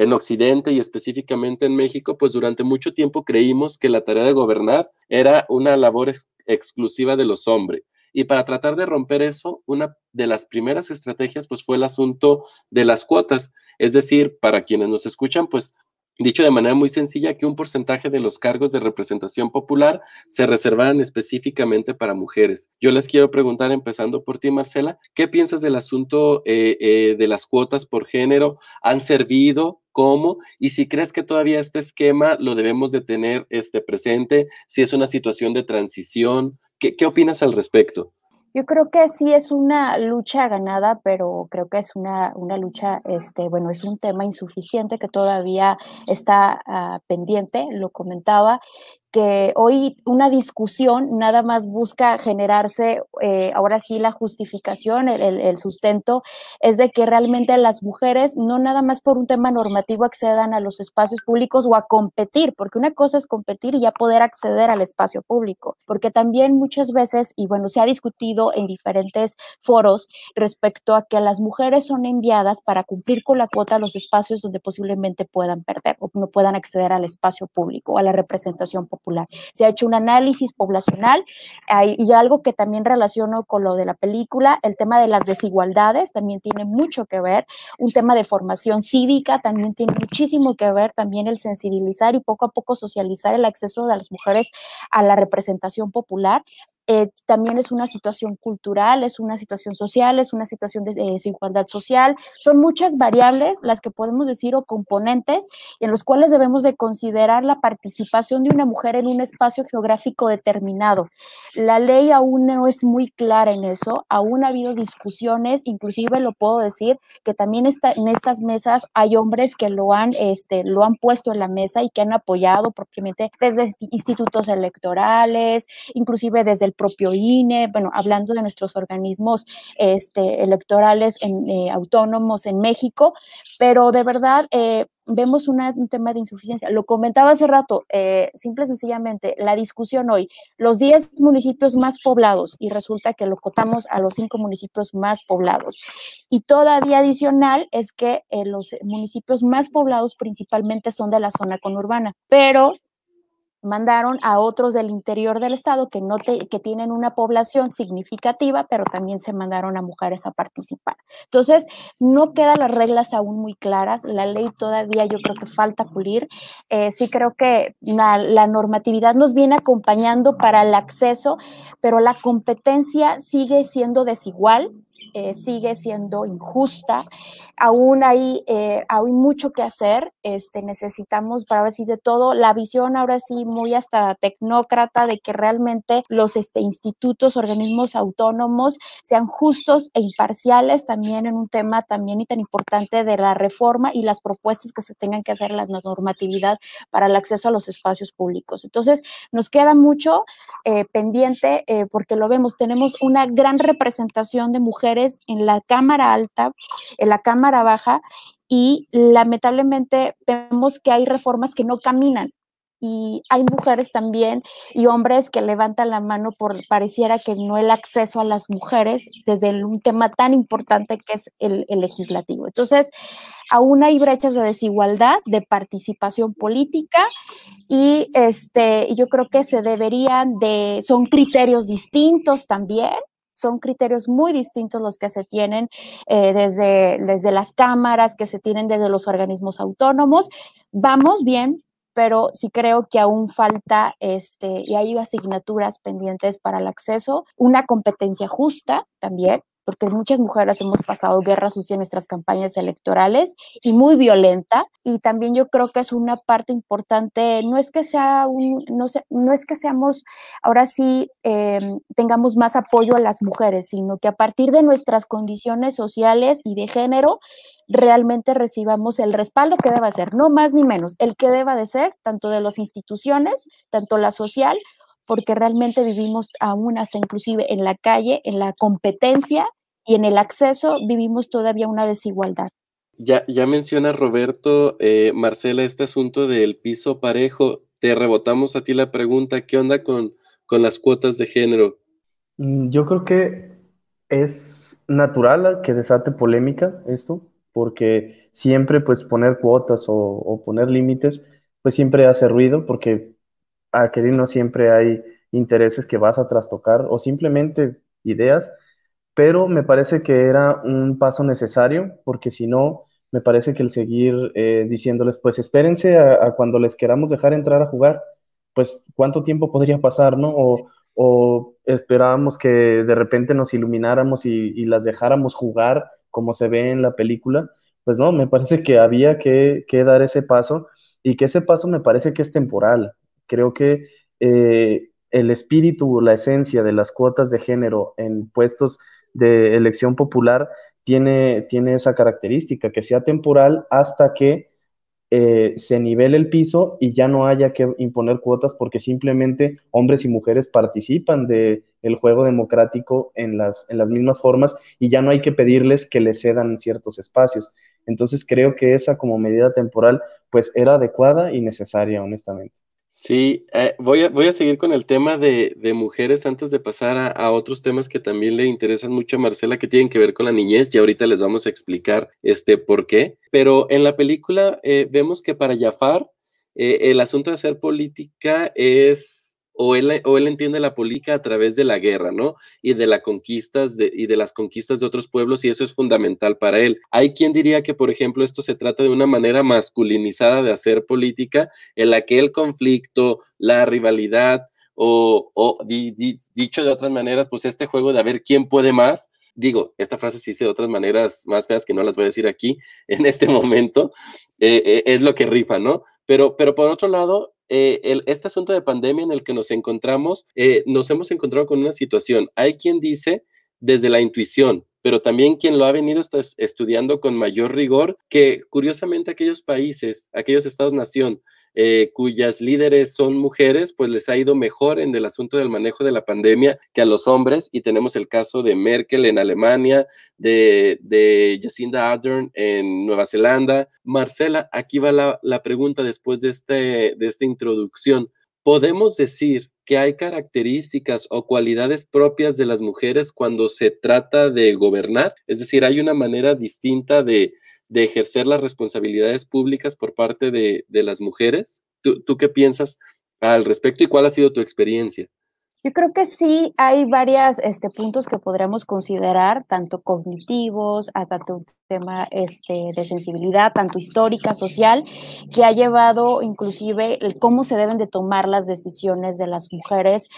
en Occidente y específicamente en México, pues durante mucho tiempo creímos que la tarea de gobernar era una labor exclusiva de los hombres. Y para tratar de romper eso, una de las primeras estrategias pues fue el asunto de las cuotas. Es decir, para quienes nos escuchan, pues Dicho de manera muy sencilla, que un porcentaje de los cargos de representación popular se reservaran específicamente para mujeres. Yo les quiero preguntar, empezando por ti, Marcela, ¿qué piensas del asunto eh, eh, de las cuotas por género? ¿Han servido? ¿Cómo? Y si crees que todavía este esquema lo debemos de tener este, presente, si es una situación de transición, ¿qué, qué opinas al respecto? Yo creo que sí es una lucha ganada, pero creo que es una, una lucha, este, bueno, es un tema insuficiente que todavía está uh, pendiente, lo comentaba, que hoy una discusión nada más busca generarse, eh, ahora sí, la justificación, el, el, sustento, es de que realmente las mujeres no nada más por un tema normativo accedan a los espacios públicos o a competir, porque una cosa es competir y ya poder acceder al espacio público, porque también muchas veces, y bueno, se ha discutido en diferentes foros respecto a que las mujeres son enviadas para cumplir con la cuota a los espacios donde posiblemente puedan perder o no puedan acceder al espacio público, a la representación se ha hecho un análisis poblacional y algo que también relaciono con lo de la película, el tema de las desigualdades también tiene mucho que ver, un tema de formación cívica también tiene muchísimo que ver, también el sensibilizar y poco a poco socializar el acceso de las mujeres a la representación popular eh, también es una situación cultural, es una situación social, es una situación de, desigualdad social. Son muchas variables las que podemos decir o componentes en los cuales debemos de considerar la participación de una mujer en un espacio geográfico determinado. La ley aún no es muy clara en eso, aún ha habido discusiones, inclusive lo puedo decir, que también está, en estas mesas hay hombres que lo han, este, lo han puesto en la mesa y que han apoyado propiamente desde institutos electorales, inclusive desde el propio INE, bueno, hablando de nuestros organismos este, electorales en, eh, autónomos en México, pero de verdad eh, vemos un tema de insuficiencia. Lo comentaba hace rato, eh, simple y sencillamente, la discusión hoy, los 10 municipios más poblados y resulta que lo cotamos a los 5 municipios más poblados. Y todavía adicional es que los municipios más poblados principalmente son de la zona conurbana, pero mandaron a otros del interior del estado que, no que tienen una población significativa, pero también se mandaron a mujeres a participar. Entonces, no quedan las reglas aún muy claras, la ley todavía yo creo que falta pulir. Eh, sí creo que la normatividad nos viene acompañando para el acceso, pero la competencia sigue siendo desigual eh, sigue siendo injusta. Aún hay, eh, mucho que hacer. Este, necesitamos, para ver si de todo, la visión ahora sí muy hasta tecnócrata de que realmente los este, institutos, organismos autónomos sean justos e imparciales también en un tema también y tan importante de la reforma y las propuestas que se tengan que hacer en la normatividad para el acceso a los espacios públicos. Entonces, nos queda mucho eh, pendiente porque lo vemos, tenemos una gran representación de mujeres en la cámara alta, en la cámara baja, y lamentablemente vemos que hay reformas que no caminan y hay mujeres también y hombres que levantan la mano por pareciera que no el acceso a las mujeres desde un tema tan importante que es el, legislativo. Entonces, aún hay brechas de desigualdad, de participación política y este, yo creo que se deberían de, son criterios distintos también son criterios muy distintos los que se tienen eh, desde, desde las cámaras, que se tienen desde los organismos autónomos. Vamos bien, pero sí creo que aún falta, este, y hay asignaturas pendientes para el acceso, una competencia justa también, porque muchas mujeres hemos pasado guerra sucia en nuestras campañas electorales y muy violenta. Y también yo creo que es una parte importante, no es que sea un, no, no es que seamos, ahora sí, em, tengamos más apoyo a las mujeres, sino que a partir de nuestras condiciones sociales y de género, realmente recibamos el respaldo que deba ser, no más ni menos, el que deba de ser, tanto de las instituciones, tanto la social, porque realmente vivimos aún hasta inclusive en la calle, en la competencia y en el acceso vivimos todavía una desigualdad. Ya, ya menciona Roberto, eh, Marcela, este asunto del piso parejo. Te rebotamos a ti la pregunta, ¿qué onda con, con las cuotas de género? Mm, yo creo que es natural que desate polémica esto, porque siempre pues poner cuotas o, o poner límites, pues siempre hace ruido, porque a querer no siempre hay intereses que vas a trastocar o simplemente ideas pero me parece que era un paso necesario, porque si no, me parece que el seguir eh, diciéndoles, pues espérense a, cuando les queramos dejar entrar a jugar, pues cuánto tiempo podría pasar, ¿no? O, esperábamos que de repente nos ilumináramos y, las dejáramos jugar como se ve en la película, pues no, me parece que había que, dar ese paso y que ese paso me parece que es temporal. Creo que eh, el espíritu, la esencia de las cuotas de género en puestos de elección popular tiene, tiene esa característica, que sea temporal hasta que eh, se nivele el piso y ya no haya que imponer cuotas porque simplemente hombres y mujeres participan del el juego democrático en las, en las mismas formas y ya no hay que pedirles que les cedan ciertos espacios. Entonces creo que esa como medida temporal pues era adecuada y necesaria, honestamente. Sí, eh, voy, a, voy a seguir con el tema de, mujeres antes de pasar a, otros temas que también le interesan mucho a Marcela, que tienen que ver con la niñez, y ahorita les vamos a explicar este por qué. Pero en la película eh, vemos que para Jafar eh, el asunto de hacer política es o él, o él entiende la política a través de la guerra, ¿no? Y de, las conquistas de, y de las conquistas de otros pueblos, y eso es fundamental para él. Hay quien diría que, por ejemplo, esto se trata de una manera masculinizada de hacer política, en la que el conflicto, la rivalidad o, dicho de otras maneras, pues este juego de a ver quién puede más, digo, esta frase se dice de otras maneras más feas que no las voy a decir aquí en este momento, eh, eh, es lo que rifa, ¿no? Pero por otro lado, eh, el, este asunto de pandemia en el que nos encontramos, nos hemos encontrado con una situación. Hay quien dice desde la intuición, pero también quien lo ha venido estudiando con mayor rigor, que curiosamente aquellos países, aquellos estados-nación, eh, cuyas líderes son mujeres, pues les ha ido mejor en el asunto del manejo de la pandemia que a los hombres. Y tenemos el caso de Merkel en Alemania, de, de Jacinda Ardern en Nueva Zelanda. Marcela, aquí va la, la pregunta después de, este, de esta introducción. ¿Podemos decir que hay características o cualidades propias de las mujeres cuando se trata de gobernar? Es decir, hay una manera distinta de, de ejercer las responsabilidades públicas por parte de, las mujeres. ¿Tú, ¿Tú, qué piensas al respecto y cuál ha sido tu experiencia? Yo creo que sí hay varios este, puntos que podríamos considerar, tanto cognitivos, hasta tanto tema este, de sensibilidad, tanto histórica, social, que ha llevado inclusive el cómo se deben de tomar las decisiones de las mujeres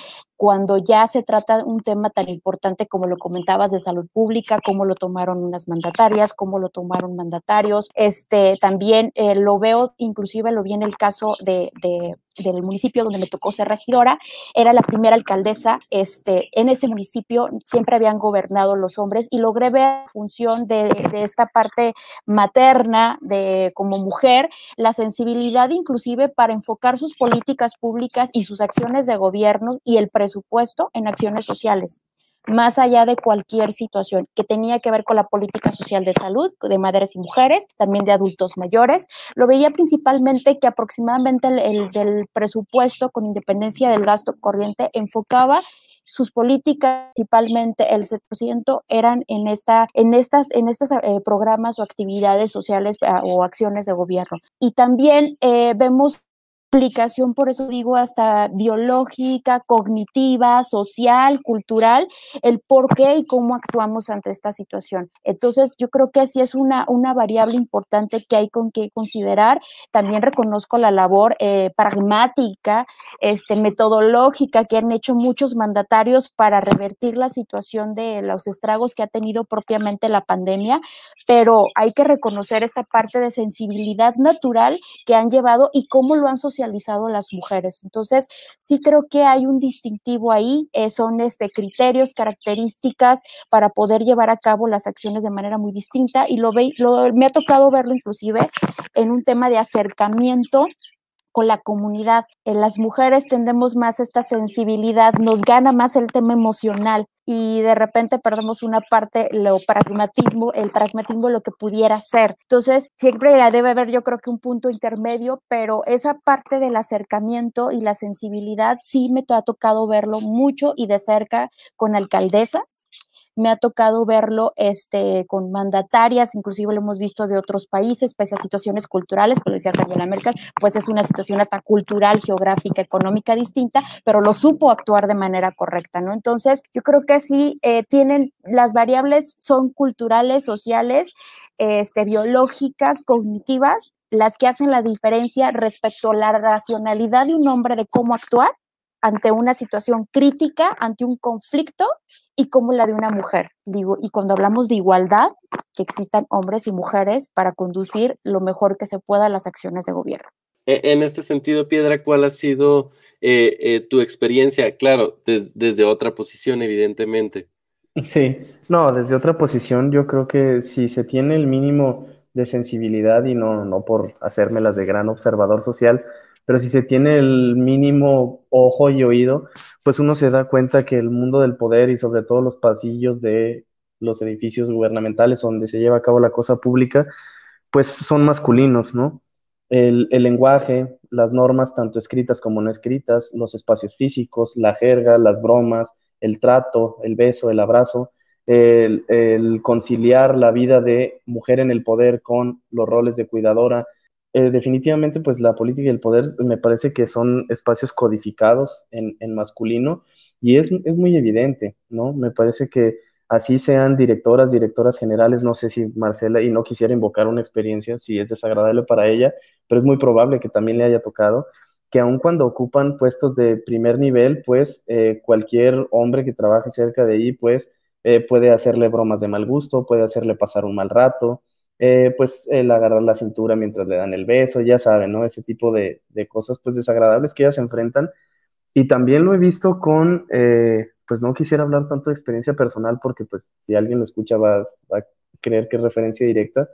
cuando ya se trata un tema tan importante como lo comentabas de salud pública, cómo lo tomaron unas mandatarias, cómo lo tomaron mandatarios. Este, también eh, lo veo, inclusive lo vi en el caso de, de, del municipio donde me tocó ser regidora, era la primera alcaldesa, este, en ese municipio siempre habían gobernado los hombres y logré ver función de, de esta parte materna de como mujer, la sensibilidad inclusive para enfocar sus políticas públicas y sus acciones de gobierno y el presupuesto en acciones sociales más allá de cualquier situación que tenía que ver con la política social de salud de madres y mujeres, también de adultos mayores. Lo veía principalmente que aproximadamente el, el del presupuesto, con independencia del gasto corriente, enfocaba sus políticas, principalmente el 7% eran en, esta, en estas, en estos eh, programas o actividades sociales ah, o acciones de gobierno. Y también eh, vemos aplicación, por eso digo, hasta biológica, cognitiva, social, cultural, el por qué y cómo actuamos ante esta situación. Entonces, yo creo que así es una, una variable importante que hay con que considerar. También reconozco la labor eh, pragmática, este, metodológica que han hecho muchos mandatarios para revertir la situación de los estragos que ha tenido propiamente la pandemia, pero hay que reconocer esta parte de sensibilidad natural que han llevado y cómo lo han socializado las mujeres. Entonces, sí creo que hay un distintivo ahí, eh, son este, criterios, características para poder llevar a cabo las acciones de manera muy distinta y lo, ve, lo me ha tocado verlo inclusive en un tema de acercamiento con la comunidad. En las mujeres tendemos más esta sensibilidad, nos gana más el tema emocional y de repente perdemos una parte, lo pragmatismo, el pragmatismo lo que pudiera ser. Entonces, siempre debe haber yo creo que un punto intermedio, pero esa parte del acercamiento y la sensibilidad sí me ha tocado verlo mucho y de cerca con alcaldesas me ha tocado verlo este, con mandatarias, inclusive lo hemos visto de otros países, pese a situaciones culturales, como decía Angela Merkel, pues es una situación hasta cultural, geográfica, económica distinta, pero lo supo actuar de manera correcta, ¿no? Entonces, yo creo que sí eh, tienen, las variables son culturales, sociales, este, biológicas, cognitivas, las que hacen la diferencia respecto a la racionalidad de un hombre de cómo actuar ante una situación crítica, ante un conflicto y como la de una mujer. Digo, y cuando hablamos de igualdad, que existan hombres y mujeres para conducir lo mejor que se pueda las acciones de gobierno. E, en este sentido, Piedra, ¿cuál ha sido eh, eh, tu experiencia? Claro, desde otra posición, evidentemente. Sí, no, desde otra posición yo creo que si se tiene el mínimo de sensibilidad y no, no por hacérmelas de gran observador social, pero si se tiene el mínimo ojo y oído, pues uno se da cuenta que el mundo del poder y sobre todo los pasillos de los edificios gubernamentales donde se lleva a cabo la cosa pública, pues son masculinos, ¿no? El, lenguaje, las normas tanto escritas como no escritas, los espacios físicos, la jerga, las bromas, el trato, el beso, el abrazo, el, conciliar la vida de mujer en el poder con los roles de cuidadora, eh, definitivamente, pues la política y el poder me parece que son espacios codificados en, masculino y es, muy evidente, ¿no? Me parece que así sean directoras, directoras generales, no sé si Marcela, y no quisiera invocar una experiencia si es desagradable para ella, pero es muy probable que también le haya tocado. que aun cuando ocupan puestos de primer nivel, pues eh, cualquier hombre que trabaje cerca de ahí, pues eh, puede hacerle bromas de mal gusto, puede hacerle pasar un mal rato, eh, pues el agarrar la cintura mientras le dan el beso, ya saben, ¿no? Ese tipo de, cosas pues desagradables que ellas enfrentan. Y también lo he visto con, pues no quisiera hablar tanto de experiencia personal porque pues si alguien lo escucha va, va a creer que es referencia directa,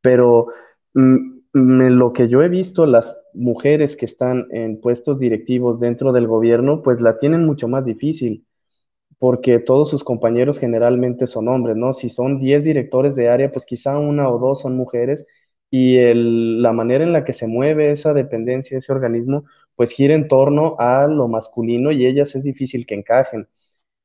pero mm, lo que yo he visto, las mujeres que están en puestos directivos dentro del gobierno, pues la tienen mucho más difícil, porque todos sus compañeros generalmente son hombres, ¿no? Si son 10 directores de área, pues quizá una o dos son mujeres, y la manera en la que se mueve esa dependencia, ese organismo, pues gira en torno a lo masculino y ellas es difícil que encajen.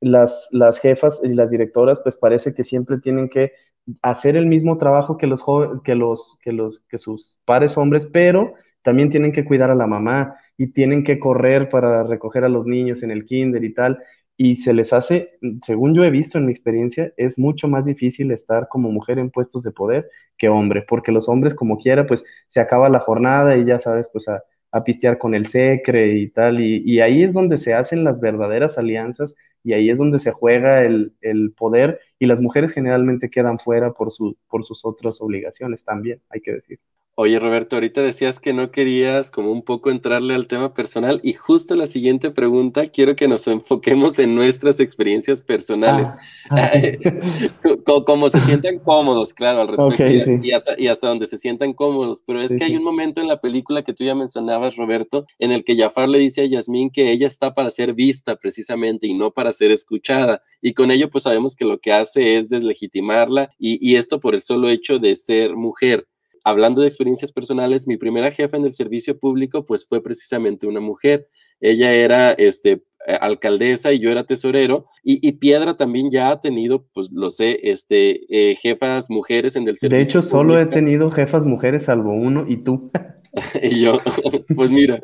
Las, las jefas y las directoras, pues parece que siempre tienen que hacer el mismo trabajo que los, que los, que los, que sus pares hombres, pero también tienen que cuidar a la mamá y tienen que correr para recoger a los niños en el kinder y tal. Y se les hace, según yo he visto en mi experiencia, es mucho más difícil estar como mujer en puestos de poder que hombre, porque los hombres como quiera, pues se acaba la jornada y ya sabes, pues a, a pistear con el secre y tal, y, ahí es donde se hacen las verdaderas alianzas y ahí es donde se juega el, el, poder y las mujeres generalmente quedan fuera por, su, por sus otras obligaciones también, hay que decir. Oye, Roberto, ahorita decías que no querías como un poco entrarle al tema personal y justo la siguiente pregunta quiero que nos enfoquemos en nuestras experiencias personales, ah, como, se sientan cómodos, claro, al respecto y, hasta, y hasta donde se sientan cómodos, pero es que hay un momento en la película que tú ya mencionabas, Roberto, en el que Jafar le dice a Yasmín que ella está para ser vista precisamente y no para ser escuchada y con ello pues sabemos que lo que hace es deslegitimarla y, y esto por el solo hecho de ser mujer hablando de experiencias personales, mi primera jefa en el servicio público, pues fue precisamente una mujer. Ella era este, eh, alcaldesa y yo era tesorero. Y, Piedra también ya ha tenido, pues lo sé, este, eh, jefas mujeres en el servicio. De hecho, solo he tenido jefas mujeres, salvo uno, y tú. y yo, pues mira,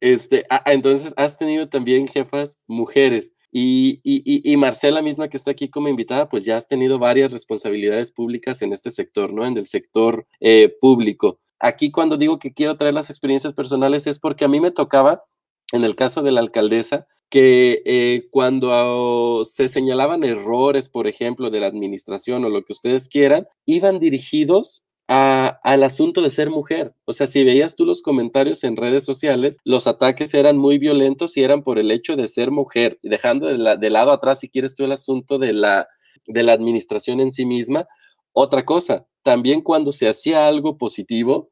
este, ah, entonces has tenido también jefas mujeres. Y, y, y, Marcela misma que está aquí como invitada, pues ya has tenido varias responsabilidades públicas en este sector, ¿no? En el sector eh, público. Aquí cuando digo que quiero traer las experiencias personales es porque a mí me tocaba, en el caso de la alcaldesa, que eh, cuando se señalaban errores, por ejemplo, de la administración o lo que ustedes quieran, iban dirigidos al asunto de ser mujer. O sea, si veías tú los comentarios en redes sociales, los ataques eran muy violentos y eran por el hecho de ser mujer, dejando de, lado atrás, si quieres tú, el asunto de la, de la administración en sí misma. Otra cosa, también cuando se hacía algo positivo,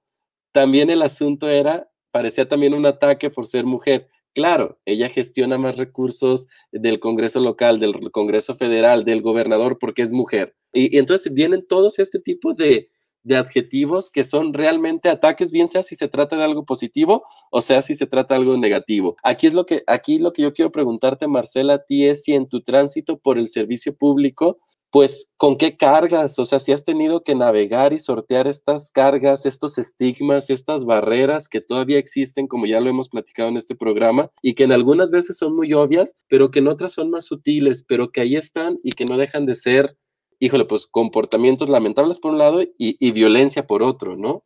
también el asunto era, parecía también un ataque por ser mujer. Claro, ella gestiona más recursos del Congreso local, del Congreso federal, del gobernador, porque es mujer. y entonces vienen todos este tipo de, de adjetivos que son realmente ataques, bien sea si se trata de algo positivo o sea si se trata de algo negativo. Aquí es lo que, aquí lo que yo quiero preguntarte, Marcela, a ti es si en tu tránsito por el servicio público, pues con qué cargas, o sea, si has tenido que navegar y sortear estas cargas, estos estigmas, estas barreras que todavía existen, como ya lo hemos platicado en este programa, y que en algunas veces son muy obvias, pero que en otras son más sutiles, pero que ahí están y que no dejan de ser híjole, pues comportamientos lamentables por un lado y, violencia por otro, ¿no?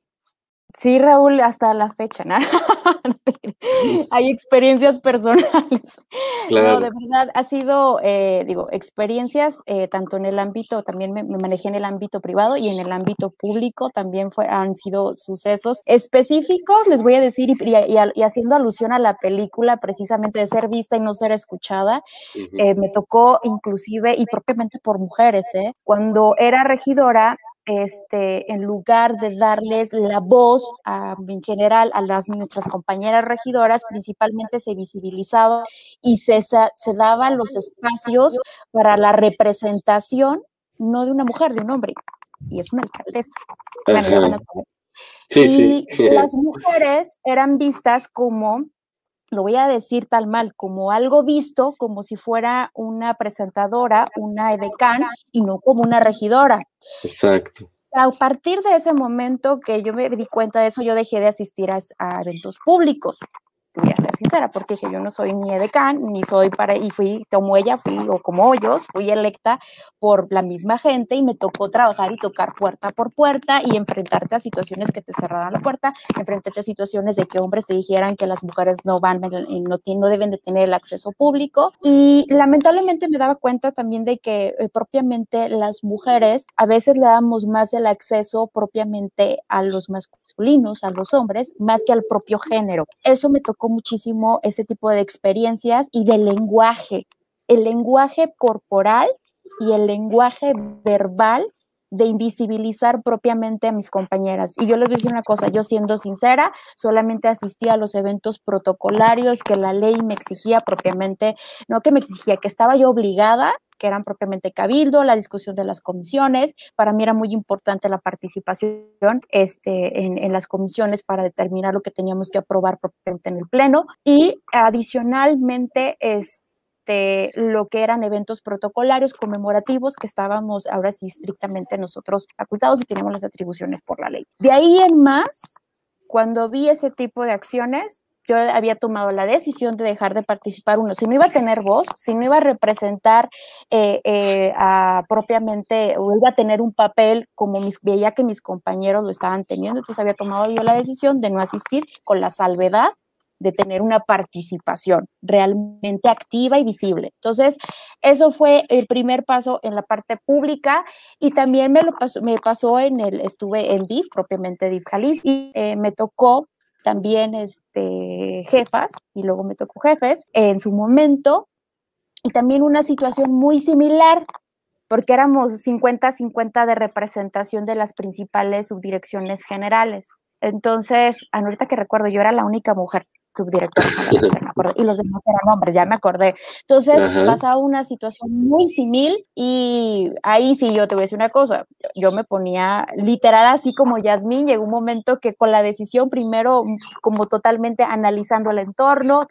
Sí, Raúl, hasta la fecha, ¿no? Hay experiencias personales. Claro. No, de verdad, ha sido, eh, digo, experiencias eh, tanto en el ámbito, también me, manejé en el ámbito privado y en el ámbito público también fue, han sido sucesos específicos, les voy a decir, y, haciendo alusión a la película precisamente de ser vista y no ser escuchada, eh, me tocó inclusive y propiamente por mujeres, ¿eh? Cuando era regidora, este, en lugar de darles la voz en general a las nuestras compañeras regidoras, principalmente se visibilizaba y se, se daban los espacios para la representación, no de una mujer, de un hombre, y es una alcaldesa. y las mujeres eran vistas como lo voy a decir tal mal, como algo visto, como si fuera una presentadora, una edecán y no como una regidora. Exacto. A partir de ese momento que yo me di cuenta de eso, yo dejé de asistir a, eventos públicos. Voy a ser sincera, porque dije, yo no soy ni edecán, ni soy para, y fui como ella, fui, o como ellos, fui electa por la misma gente y me tocó trabajar y tocar puerta por puerta y enfrentarte a situaciones que te cerraran la puerta, enfrentarte a situaciones de que hombres te dijeran que las mujeres no van, no, no deben de tener el acceso público. Y lamentablemente me daba cuenta también de que eh, propiamente las mujeres a veces le damos más el acceso propiamente a los masculinos a los hombres, más que al propio género. Eso me tocó muchísimo, ese tipo de experiencias y de lenguaje. El lenguaje corporal y el lenguaje verbal de invisibilizar propiamente a mis compañeras. Y yo les voy a decir una cosa, yo siendo sincera, solamente asistía a los eventos protocolarios que la ley me exigía propiamente, no que me exigía, que estaba yo obligada que eran propiamente cabildo, la discusión de las comisiones. Para mí era muy importante la participación este, en, las comisiones para determinar lo que teníamos que aprobar propiamente en el Pleno. Y adicionalmente, este, lo que eran eventos protocolarios conmemorativos que estábamos ahora sí estrictamente nosotros facultados y teníamos las atribuciones por la ley. De ahí en más, cuando vi ese tipo de acciones, yo había tomado la decisión de dejar de participar uno. Si no iba a tener voz, si no iba a representar eh, eh, propiamente, o iba a tener un papel como mis, veía que mis compañeros lo estaban teniendo, entonces había tomado yo la decisión de no asistir con la salvedad de tener una participación realmente activa y visible. Entonces, eso fue el primer paso en la parte pública y también me lo pasó, me pasó en el, estuve en DIF, propiamente DIF Jalisco, y eh, me tocó también este, jefas, y luego me tocó jefes en su momento, y también una situación muy similar, porque éramos 50-50 de representación de las principales subdirecciones generales. Entonces, ahorita que recuerdo, yo era la única mujer subdirectora y los demás eran hombres, ya me acordé. Entonces pasaba una situación muy similar y ahí sí yo te voy a decir una cosa, yo me ponía literal así como Yasmín, llegó un momento que con la decisión primero como totalmente analizando el entorno,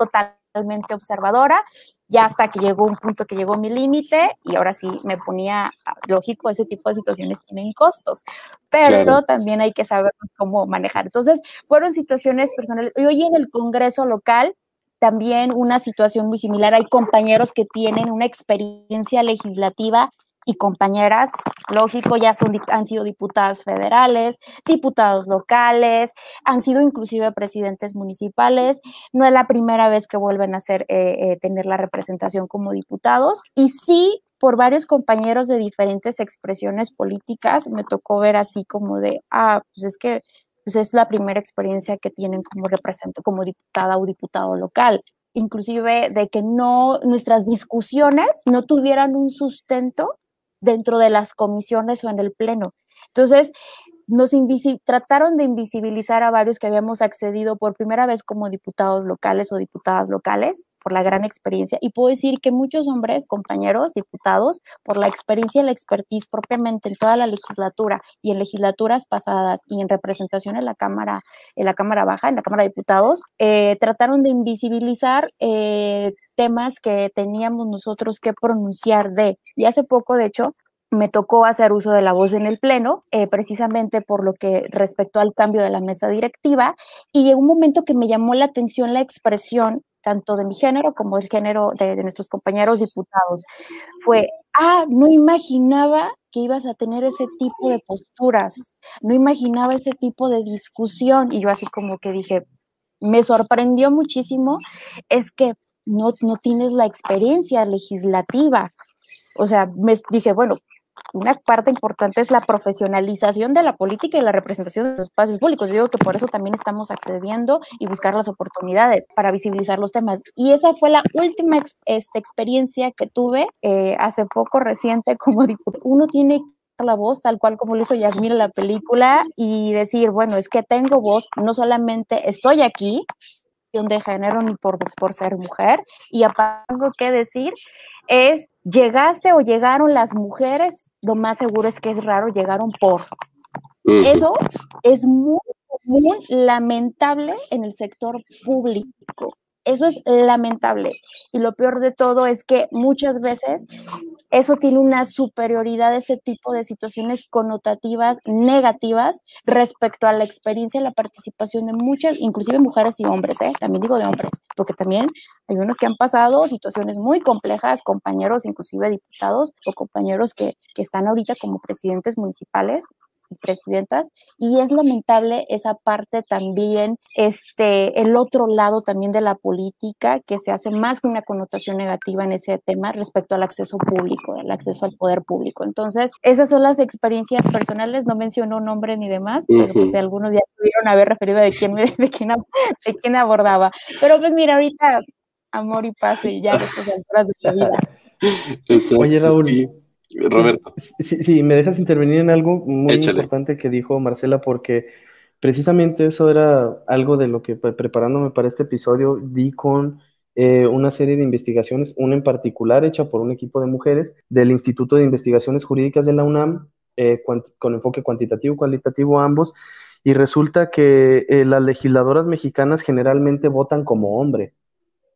totalmente observadora ya hasta que llegó un punto que llegó mi límite y ahora sí me ponía, ah, lógico, ese tipo de situaciones tienen costos, pero también hay que saber cómo manejar. Entonces, fueron situaciones personales. Y hoy en el Congreso local, también una situación muy similar. Hay compañeros que tienen una experiencia legislativa y compañeras, lógico, ya son, han sido diputadas federales, diputados locales, han sido inclusive presidentes municipales. No es la primera vez que vuelven a ser, eh, eh, tener la representación como diputados. Y sí, por varios compañeros de diferentes expresiones políticas, me tocó ver así como de, ah, pues es que pues es la primera experiencia que tienen como representante, como diputada o diputado local inclusive de que no nuestras discusiones no tuvieran un sustento dentro de las comisiones o en el pleno. Entonces, nos trataron de invisibilizar a varios que habíamos accedido por primera vez como diputados locales o diputadas locales por la gran experiencia. Y puedo decir que muchos hombres, compañeros, diputados, por la experiencia y la expertise propiamente en toda la legislatura y en legislaturas pasadas y en representación en la Cámara, en la Cámara Baja, en la Cámara de Diputados, eh, trataron de invisibilizar eh, temas que teníamos nosotros que pronunciar de. Y hace poco, de hecho, me tocó hacer uso de la voz en el Pleno, eh, precisamente por lo que respecto al cambio de la mesa directiva, y llegó un momento que me llamó la atención la expresión tanto de mi género como del género de, nuestros compañeros diputados. Fue, ah, no imaginaba que ibas a tener ese tipo de posturas, no imaginaba ese tipo de discusión, y yo así como que dije, me sorprendió muchísimo, es que no, no tienes la experiencia legislativa. O sea, me dije, bueno, una parte importante es la profesionalización de la política y la representación de los espacios públicos. Yo digo que por eso también estamos accediendo y buscar las oportunidades para visibilizar los temas. Y esa fue la última este, experiencia que tuve eh, hace poco, reciente, como diputado. Uno tiene la voz tal cual como lo hizo Yasmín en la película y decir, bueno, es que tengo voz, no solamente estoy aquí, de género ni por, por ser mujer. Y aparte, que decir es, llegaste o llegaron las mujeres, lo más seguro es que es raro, llegaron por. Eso es muy, muy lamentable en el sector público. Eso es lamentable. Y lo peor de todo es que muchas veces eso tiene una superioridad, ese tipo de situaciones connotativas negativas respecto a la experiencia y la participación de muchas, inclusive mujeres y hombres, ¿eh? también digo de hombres, porque también hay unos que han pasado situaciones muy complejas, compañeros, inclusive diputados o compañeros que, que están ahorita como presidentes municipales presidentas y es lamentable esa parte también, este, el otro lado también de la política que se hace más con una connotación negativa en ese tema respecto al acceso público, al acceso al poder público. Entonces, esas son las experiencias personales, no menciono nombre ni demás, pero pues algunos ya pudieron haber referido de quién, de quién, de quién abordaba. Pero pues mira, ahorita amor y paz y ya estas alturas de la vida. Oye, Raúl, Roberto. Sí, me dejas intervenir en algo muy importante que dijo Marcela, porque precisamente eso era algo de lo que preparándome para este episodio di con eh, una serie de investigaciones, una en particular hecha por un equipo de mujeres del Instituto de Investigaciones Jurídicas de la UNAM, eh, con enfoque cuantitativo, cualitativo ambos, y resulta que eh, las legisladoras mexicanas generalmente votan como hombre.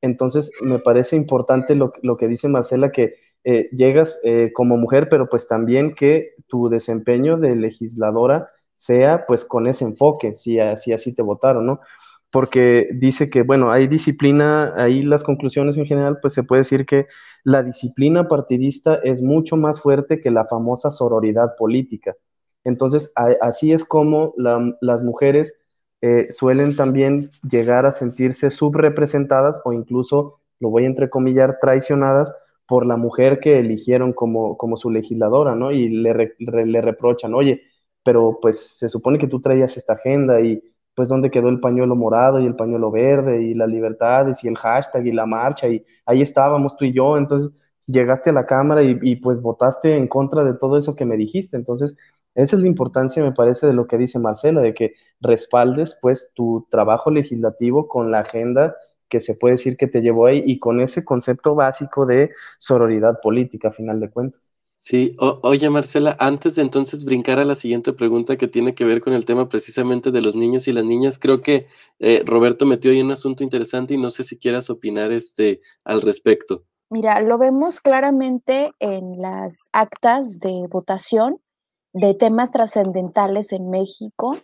Entonces, me parece importante lo, lo que dice Marcela, que eh, llegas eh, como mujer, pero pues también que tu desempeño de legisladora sea pues con ese enfoque, si así, así te votaron, ¿no? Porque dice que, bueno, hay disciplina, ahí las conclusiones en general, pues se puede decir que la disciplina partidista es mucho más fuerte que la famosa sororidad política. Entonces, así es como las mujeres eh, suelen también llegar a sentirse subrepresentadas o incluso, lo voy a entrecomillar, traicionadas por la mujer que eligieron como, como su legisladora, ¿no? Y le, le reprochan, oye, pero pues se supone que tú traías esta agenda y pues dónde quedó el pañuelo morado y el pañuelo verde y las libertades y el hashtag y la marcha y ahí estábamos tú y yo, entonces llegaste a la Cámara y, y, pues votaste en contra de todo eso que me dijiste, entonces esa es la importancia, me parece, de lo que dice Marcela, de que respaldes pues tu trabajo legislativo con la agenda que se puede decir que te llevó ahí y con ese concepto básico de sororidad política, a final de cuentas. Sí, oye Marcela, antes de entonces brincar a la siguiente pregunta que tiene que ver con el tema precisamente de los niños y las niñas, creo que eh, Roberto metió ahí un asunto interesante y no sé si quieras opinar este, al respecto. Mira, lo vemos claramente en las actas de votación de temas trascendentales en México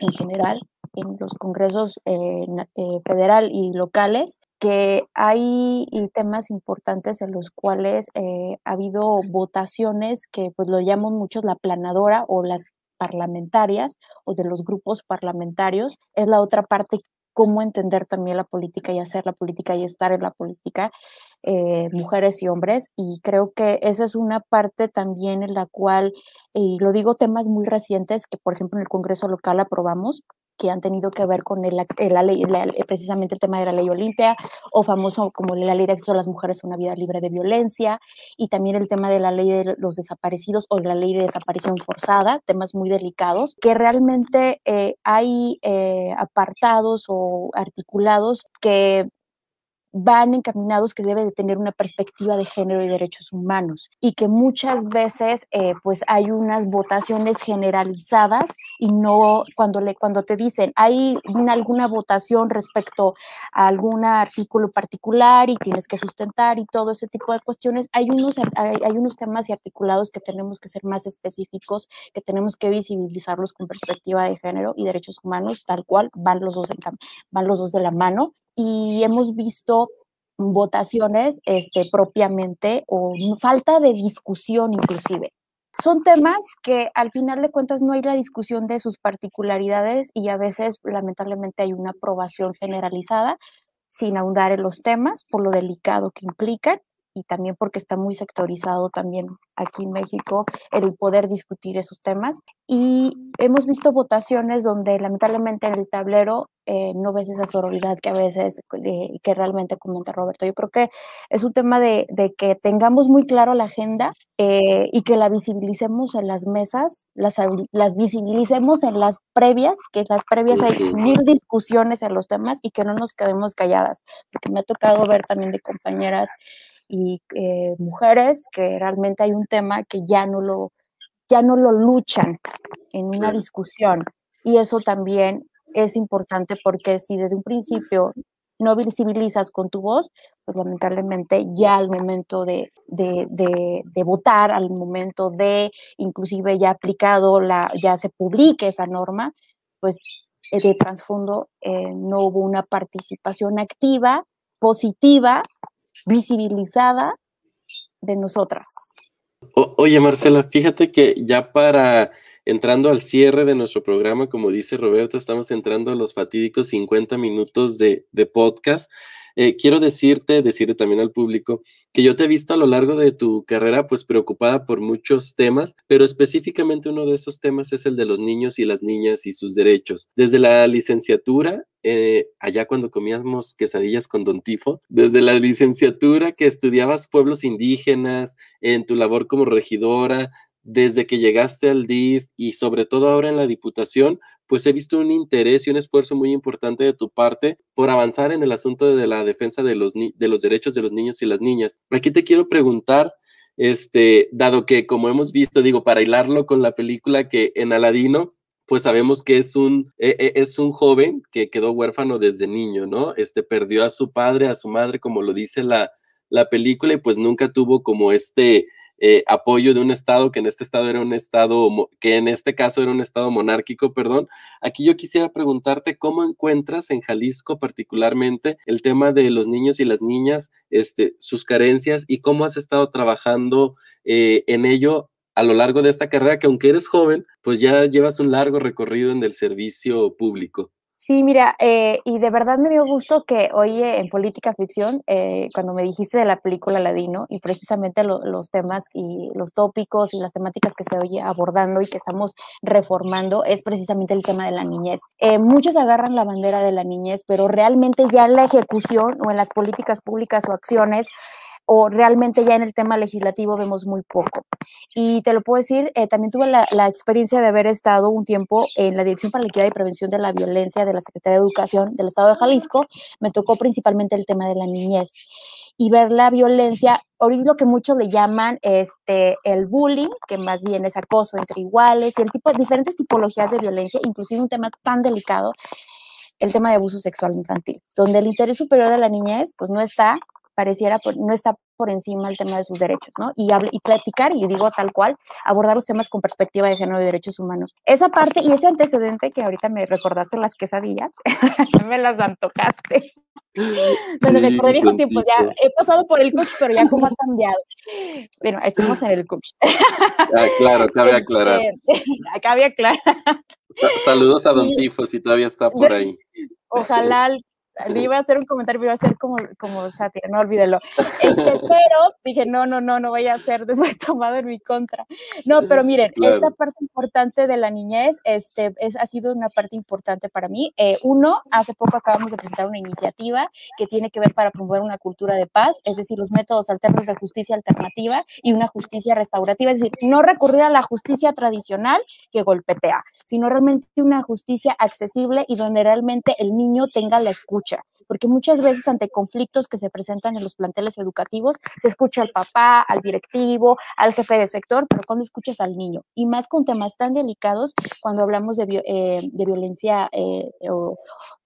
en general, en los congresos eh, eh, federal y locales, que hay temas importantes en los cuales eh, ha habido votaciones que pues lo llaman muchos la planadora o las parlamentarias o de los grupos parlamentarios. Es la otra parte cómo entender también la política y hacer la política y estar en la política, mujeres y hombres. Y creo que esa es una parte también en la cual, y lo digo temas muy recientes que, por ejemplo, en el Congreso local aprobamos, que han tenido que ver con el, eh, la ley, eh, precisamente el tema de la ley Olimpia, o famoso como la ley de acceso a las mujeres a una vida libre de violencia, y también el tema de la ley de los desaparecidos o la ley de desaparición forzada, temas muy delicados, que realmente eh, hay apartados o articulados que van encaminados que debe de tener una perspectiva de género y derechos humanos y que muchas veces eh, pues hay unas votaciones generalizadas y no cuando le cuando te dicen hay alguna votación respecto a algún artículo particular y tienes que sustentar y todo ese tipo de cuestiones hay unos hay, unos temas y articulados que tenemos que ser más específicos que tenemos que visibilizarlos con perspectiva de género y derechos humanos tal cual van los dos en, van los dos de la mano y hemos visto votaciones este, propiamente o falta de discusión inclusive. Son temas que al final de cuentas no hay la discusión de sus particularidades y a veces lamentablemente hay una aprobación generalizada sin ahondar en los temas por lo delicado que implican y también porque está muy sectorizado también aquí en México el poder discutir esos temas. Y hemos visto votaciones donde lamentablemente en el tablero eh, no ves esa sororidad que a veces, eh, que realmente comenta Roberto. Yo creo que es un tema de, de que tengamos muy claro la agenda eh, y que la visibilicemos en las mesas, las, las visibilicemos en las previas, que en las previas hay mil discusiones en los temas y que no nos quedemos calladas, porque me ha tocado ver también de compañeras y mujeres que realmente hay un tema que ya no lo, ya no lo luchan en una discusión. Y eso también es importante porque si desde un principio no visibilizas con tu voz, pues lamentablemente ya al momento de, votar, al momento de inclusive ya aplicado, la, ya se publique esa norma, pues eh, de trasfondo eh, no hubo una participación activa, positiva, visibilizada de nosotras. oye, Marcela, fíjate que ya para entrando al cierre de nuestro programa, como dice Roberto, estamos entrando a los fatídicos 50 minutos de, de podcast. Eh, quiero decirte, decirle también al público, que yo te he visto a lo largo de tu carrera pues preocupada por muchos temas, pero específicamente uno de esos temas es el de los niños y las niñas y sus derechos. Desde la licenciatura, eh, allá cuando comíamos quesadillas con Don Tifo, desde la licenciatura que estudiabas pueblos indígenas, en tu labor como regidora, desde que llegaste al DIF y sobre todo ahora en la Diputación, pues he visto un interés y un esfuerzo muy importante de tu parte por avanzar en el asunto de la defensa de los, de los derechos de los niños y las niñas. Aquí te quiero preguntar, este, dado que como hemos visto, digo, para hilarlo con la película que en Aladino, pues sabemos que es un, e, e, es un joven que quedó huérfano desde niño, ¿no? Este, perdió a su padre, a su madre, como lo dice la, la película, y pues nunca tuvo como este eh, apoyo de un Estado que en este Estado era un Estado, que en este caso era un Estado monárquico, perdón. Aquí yo quisiera preguntarte cómo encuentras en Jalisco particularmente el tema de los niños y las niñas, este, sus carencias y cómo has estado trabajando eh, en ello a lo largo de esta carrera, que aunque eres joven, pues ya llevas un largo recorrido en el servicio público. Sí, mira, eh, y de verdad me dio gusto que hoy en Política Ficción, eh, cuando me dijiste de la película Ladino y precisamente los temas y los tópicos y las temáticas que estoy abordando y que estamos reformando es precisamente el tema de la niñez. Eh, muchos agarran la bandera de la niñez, pero realmente ya en la ejecución o en las políticas públicas o acciones, o realmente ya en el tema legislativo vemos muy poco. Y te lo puedo decir, eh, también tuve la, experiencia de haber estado un tiempo en la Dirección para la Equidad y Prevención de la Violencia de la Secretaría de Educación del Estado de Jalisco. Me tocó principalmente el tema de la niñez y ver la violencia, ahorita lo que muchos le llaman este, el bullying, que más bien es acoso entre iguales y el tipo, diferentes tipologías de violencia, inclusive un tema tan delicado el tema de abuso sexual infantil, donde el interés superior de la niñez pues no está pareciera no está por encima el tema de sus derechos, ¿no? Y, y platicar, y digo tal cual, abordar los temas con perspectiva de género y derechos humanos. Esa parte y ese antecedente que ahorita me recordaste las quesadillas, me las antojaste. Bueno, de por viejos tiempos, ya he pasado por el coach, pero ya cómo ha cambiado. Bueno, estuvimos en el coach. Ah, claro, cabe aclarar. Este, cabe aclarar. Saludos a Don Tifo, si todavía está por ahí. Ojalá iba a hacer un comentario, iba a ser como, como sátira, no olvídelo. Este, pero dije, no, no, no, no vaya a ser después tomado en mi contra. No, pero miren, esta parte importante de la niñez este, es, ha sido una parte importante para mí. Eh, uno, hace poco acabamos de presentar una iniciativa que tiene que ver para promover una cultura de paz, es decir, los métodos alternos de justicia alternativa y una justicia restaurativa, es decir, no recurrir a la justicia tradicional que golpetea, sino realmente una justicia accesible y donde realmente el niño tenga la escucha porque muchas veces ante conflictos que se presentan en los planteles educativos, se escucha al papá, al directivo, al jefe de sector, pero cuando escuchas al niño, y más con temas tan delicados cuando hablamos de, eh, violencia, eh, o,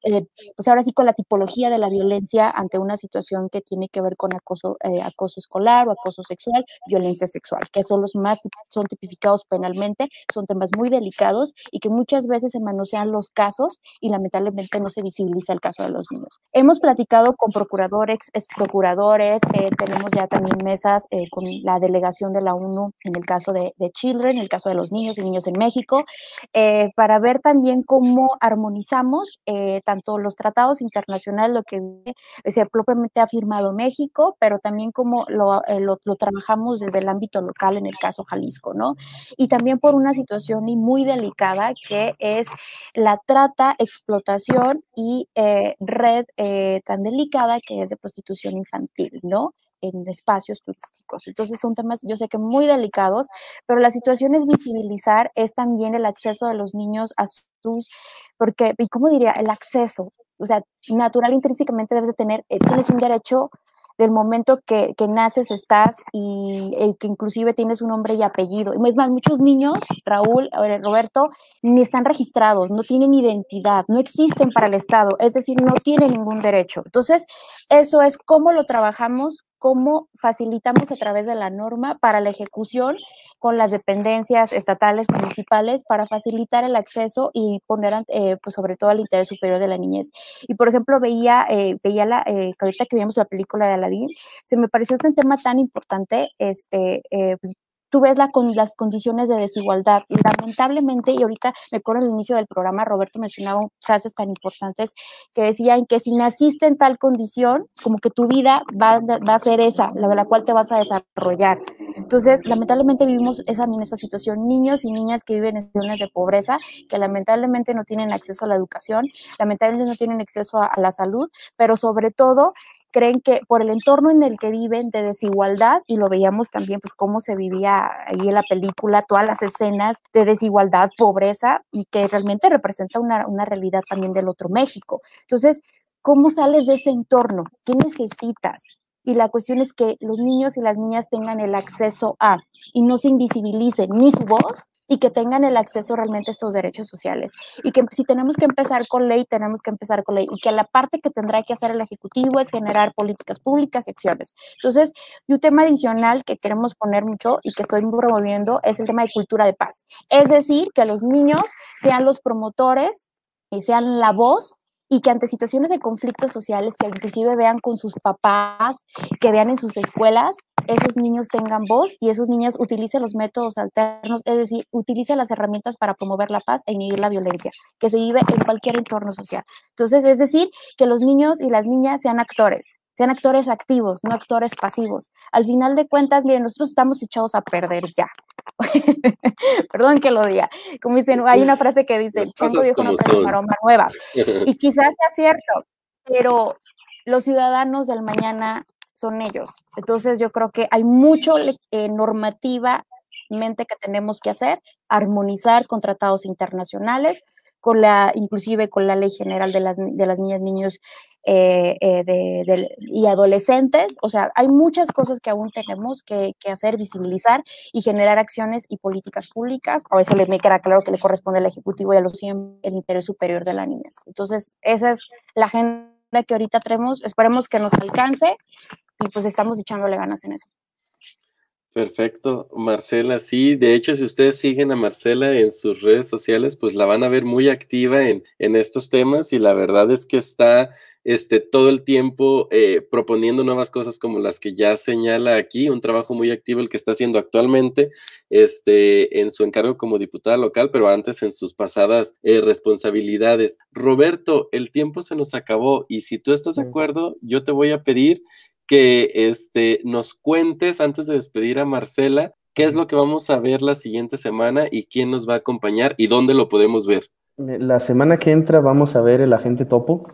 eh, pues ahora sí con la tipología de la violencia ante una situación que tiene que ver con acoso, acoso escolar o acoso sexual, violencia sexual, que son los más, son tipificados penalmente, son temas muy delicados y que muchas veces se manosean los casos y lamentablemente no se visibiliza el caso de los niños. Hemos platicado con procuradores, ex procuradores, eh, tenemos ya también mesas eh, con la delegación de la ONU en el caso de, de, Children, en el caso de los niños y niños en México, eh, para ver también cómo armonizamos tanto los tratados internacionales, lo que se propiamente ha firmado México, pero también cómo lo, lo, trabajamos desde el ámbito local en el caso Jalisco, ¿no? Y también por una situación muy delicada que es la trata, explotación y red eh, tan delicada que es de prostitución infantil, ¿no? en espacios turísticos. Entonces son temas, yo sé que muy delicados, pero la situación es visibilizar, es también el acceso de los niños a sus, porque, ¿y cómo diría? El acceso, o sea, natural, intrínsecamente debes de tener, eh, tienes un derecho del momento que, naces estás y, que inclusive tienes un nombre y apellido. Es más, muchos niños, Raúl, Roberto, ni están registrados, no tienen identidad, no existen para el Estado, es decir, no tienen ningún derecho. Entonces, eso es cómo lo trabajamos, cómo facilitamos a través de la norma para la ejecución con las dependencias estatales, municipales, para facilitar el acceso y poner eh, pues sobre todo el interés superior de la niñez. Y por ejemplo, veía, eh, veía la, eh, ahorita que vimos la película de Aladdin, se me pareció un tema tan importante, este, pues, tú ves la, con las condiciones de desigualdad. Lamentablemente, y ahorita me acuerdo al inicio del programa, Roberto mencionaba frases tan importantes que decían que si naciste en tal condición, como que tu vida va, va a ser esa, la de la cual te vas a desarrollar. Entonces, lamentablemente vivimos esa, en esa situación, niños y niñas que viven en situaciones de pobreza, que lamentablemente no tienen acceso a la educación, lamentablemente no tienen acceso a la salud, pero sobre todo creen que por el entorno en el que viven de desigualdad, y lo veíamos también, pues cómo se vivía ahí en la película, todas las escenas de desigualdad, pobreza, y que realmente representa una, una realidad también del otro México. Entonces, ¿cómo sales de ese entorno? ¿Qué necesitas? Y la cuestión es que los niños y las niñas tengan el acceso a y no se invisibilice ni su voz y que tengan el acceso realmente a estos derechos sociales. Y que si tenemos que empezar con ley, tenemos que empezar con ley. Y que la parte que tendrá que hacer el Ejecutivo es generar políticas públicas y acciones. Entonces, y un tema adicional que queremos poner mucho y que estoy promoviendo es el tema de cultura de paz. Es decir, que los niños sean los promotores y sean la voz y que ante situaciones de conflictos sociales, que inclusive vean con sus papás, que vean en sus escuelas, esos niños tengan voz y esos niños utilicen los métodos alternos, es decir, utilicen las herramientas para promover la paz e inhibir la violencia que se vive en cualquier entorno social. Entonces, es decir, que los niños y las niñas sean actores, sean actores activos, no actores pasivos. Al final de cuentas, miren, nosotros estamos echados a perder ya. Perdón que lo diga. Como dicen, hay una frase que dice, el chango viejo no una aroma nueva. Y quizás sea cierto, pero los ciudadanos del mañana son ellos. Entonces yo creo que hay mucho eh, normativamente que tenemos que hacer, armonizar con tratados internacionales, con la, inclusive con la ley general de las, de las niñas, niños eh, eh, y adolescentes. O sea, hay muchas cosas que aún tenemos que, hacer, visibilizar y generar acciones y políticas públicas. A eso le me queda claro que le corresponde al Ejecutivo y a los 100 el interés superior de la niñez. Entonces, esa es la agenda que ahorita tenemos. Esperemos que nos alcance y pues estamos echándole ganas en eso. Perfecto, Marcela, sí, de hecho si ustedes siguen a Marcela en sus redes sociales, pues la van a ver muy activa en, en estos temas y la verdad es que está este, todo el tiempo eh, proponiendo nuevas cosas como las que ya señala aquí, un trabajo muy activo el que está haciendo actualmente este, en su encargo como diputada local, pero antes en sus pasadas eh, responsabilidades. Roberto, el tiempo se nos acabó y si tú estás de acuerdo, yo te voy a pedir que este, nos cuentes antes de despedir a Marcela qué es lo que vamos a ver la siguiente semana y quién nos va a acompañar y dónde lo podemos ver. La semana que entra vamos a ver El Agente Topo.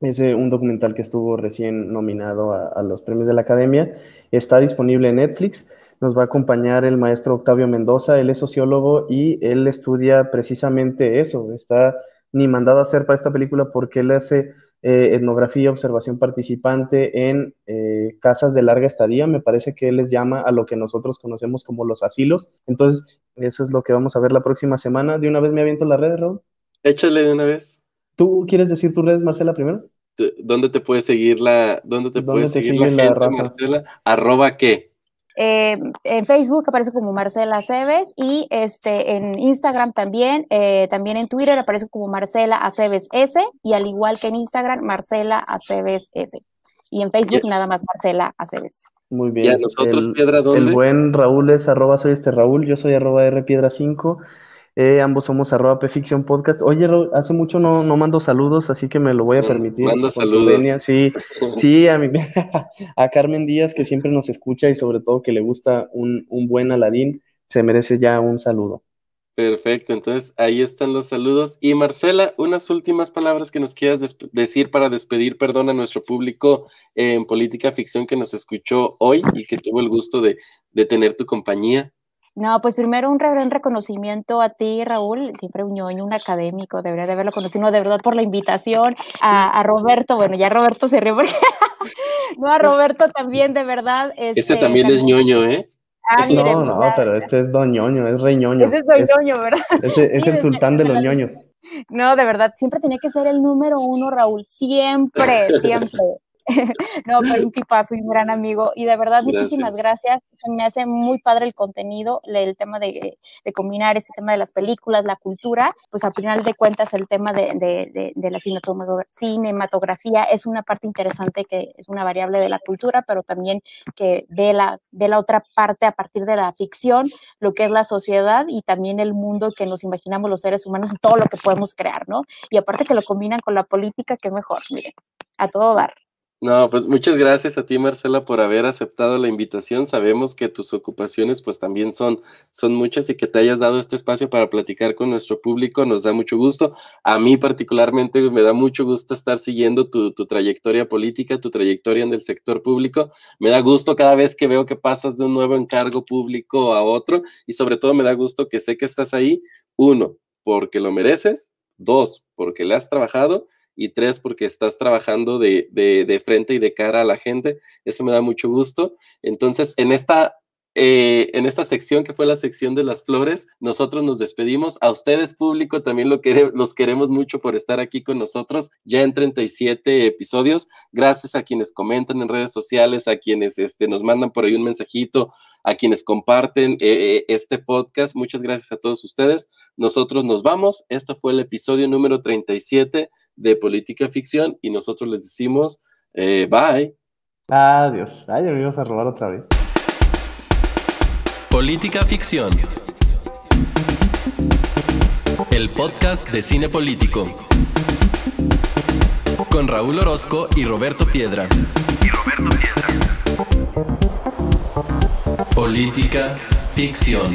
Es eh, un documental que estuvo recién nominado a, los premios de la Academia. Está disponible en Netflix. Nos va a acompañar el maestro Octavio Mendoza. Él es sociólogo y él estudia precisamente eso. Está ni mandado a hacer para esta película porque él hace eh, etnografía, observación participante en eh, casas de larga estadía. Me parece que él les llama a lo que nosotros conocemos como los asilos. Entonces, eso es lo que vamos a ver la próxima semana. De una vez me aviento la red, Raúl. Échale de una vez. ¿Tú quieres decir tus redes, Marcela, primero? ¿Dónde te puede seguir la, dónde te puede seguir la, gente, Marcela? ¿Arroba qué? Eh, en Facebook aparece como Marcela Aceves y este, en Instagram también, eh, también en Twitter aparece como Marcela Aceves S y al igual que en Instagram, Marcela Aceves S. Y en Facebook nada más Marcela Aceves. Muy bien. ¿Y a nosotros, Piedra, dónde? El buen Raúl es arroba soy este Raúl, yo soy arroba R Piedra 5. Eh, ambos somos arroba Pfiction Podcast. Oye, hace mucho no, no mando saludos, así que me lo voy a mm, permitir. Mando saludos. Sí, sí, a, mi, a Carmen Díaz, que siempre nos escucha y sobre todo que le gusta un, un buen Aladín, se merece ya un saludo. Perfecto, entonces ahí están los saludos. Y Marcela, unas últimas palabras que nos quieras decir para despedir, perdón, a nuestro público en Política Ficción que nos escuchó hoy y que tuvo el gusto de, de tener tu compañía. No, pues primero un gran reconocimiento a ti, Raúl, siempre un ñoño, un académico, debería de haberlo conocido, de verdad por la invitación, a, Roberto, bueno, ya Roberto se rió porque, no, a Roberto también, de verdad. Este, Ese también, es ñoño, ¿eh? Ah, no, no, pero este es Don Ñoño, es Rey Ñoño. Ese es Don Ñoño, ¿verdad? Ese, es el sultán de los ñoños. No, de verdad, siempre tenía que ser el número uno, Raúl, siempre, siempre. no, pero un tipazo y un gran amigo. Y de verdad, muchísimas gracias. Se me hace muy padre el contenido, el tema de, combinar este tema de las películas, la cultura, pues al final de cuentas el tema de, la cinematografía es una parte interesante que es una variable de la cultura, pero también que ve la, ve la otra parte a partir de la ficción, lo que es la sociedad y también el mundo que nos imaginamos los seres humanos y todo lo que podemos crear, ¿no? Y aparte que lo combinan con la política, qué mejor, miren, a todo dar. No, pues muchas gracias a ti, Marcela, por haber aceptado la invitación. Sabemos que tus ocupaciones pues también son, son muchas y que te hayas dado este espacio para platicar con nuestro público nos da mucho gusto. A mí particularmente me da mucho gusto estar siguiendo tu, tu trayectoria política, tu trayectoria en el sector público. Me da gusto cada vez que veo que pasas de un nuevo encargo público a otro y sobre todo me da gusto que sé que estás ahí, uno, porque lo mereces, dos, porque le has trabajado y tres, porque estás trabajando de, de, frente y de cara a la gente. Eso me da mucho gusto. Entonces, en esta, eh, en esta sección que fue la sección de las flores, nosotros nos despedimos. A ustedes, público, también lo los queremos mucho por estar aquí con nosotros ya en 37 episodios. Gracias a quienes comentan en redes sociales, a quienes este, nos mandan por ahí un mensajito, a quienes comparten eh, eh, este podcast. Muchas gracias a todos ustedes. Nosotros nos vamos. Esto fue el episodio número 37 de política ficción y nosotros les decimos eh, bye. Adiós. Ay, me ibas a robar otra vez. Política ficción. El podcast de cine político. Con Raúl Orozco y Roberto Piedra. Y Roberto Piedra. Política ficción.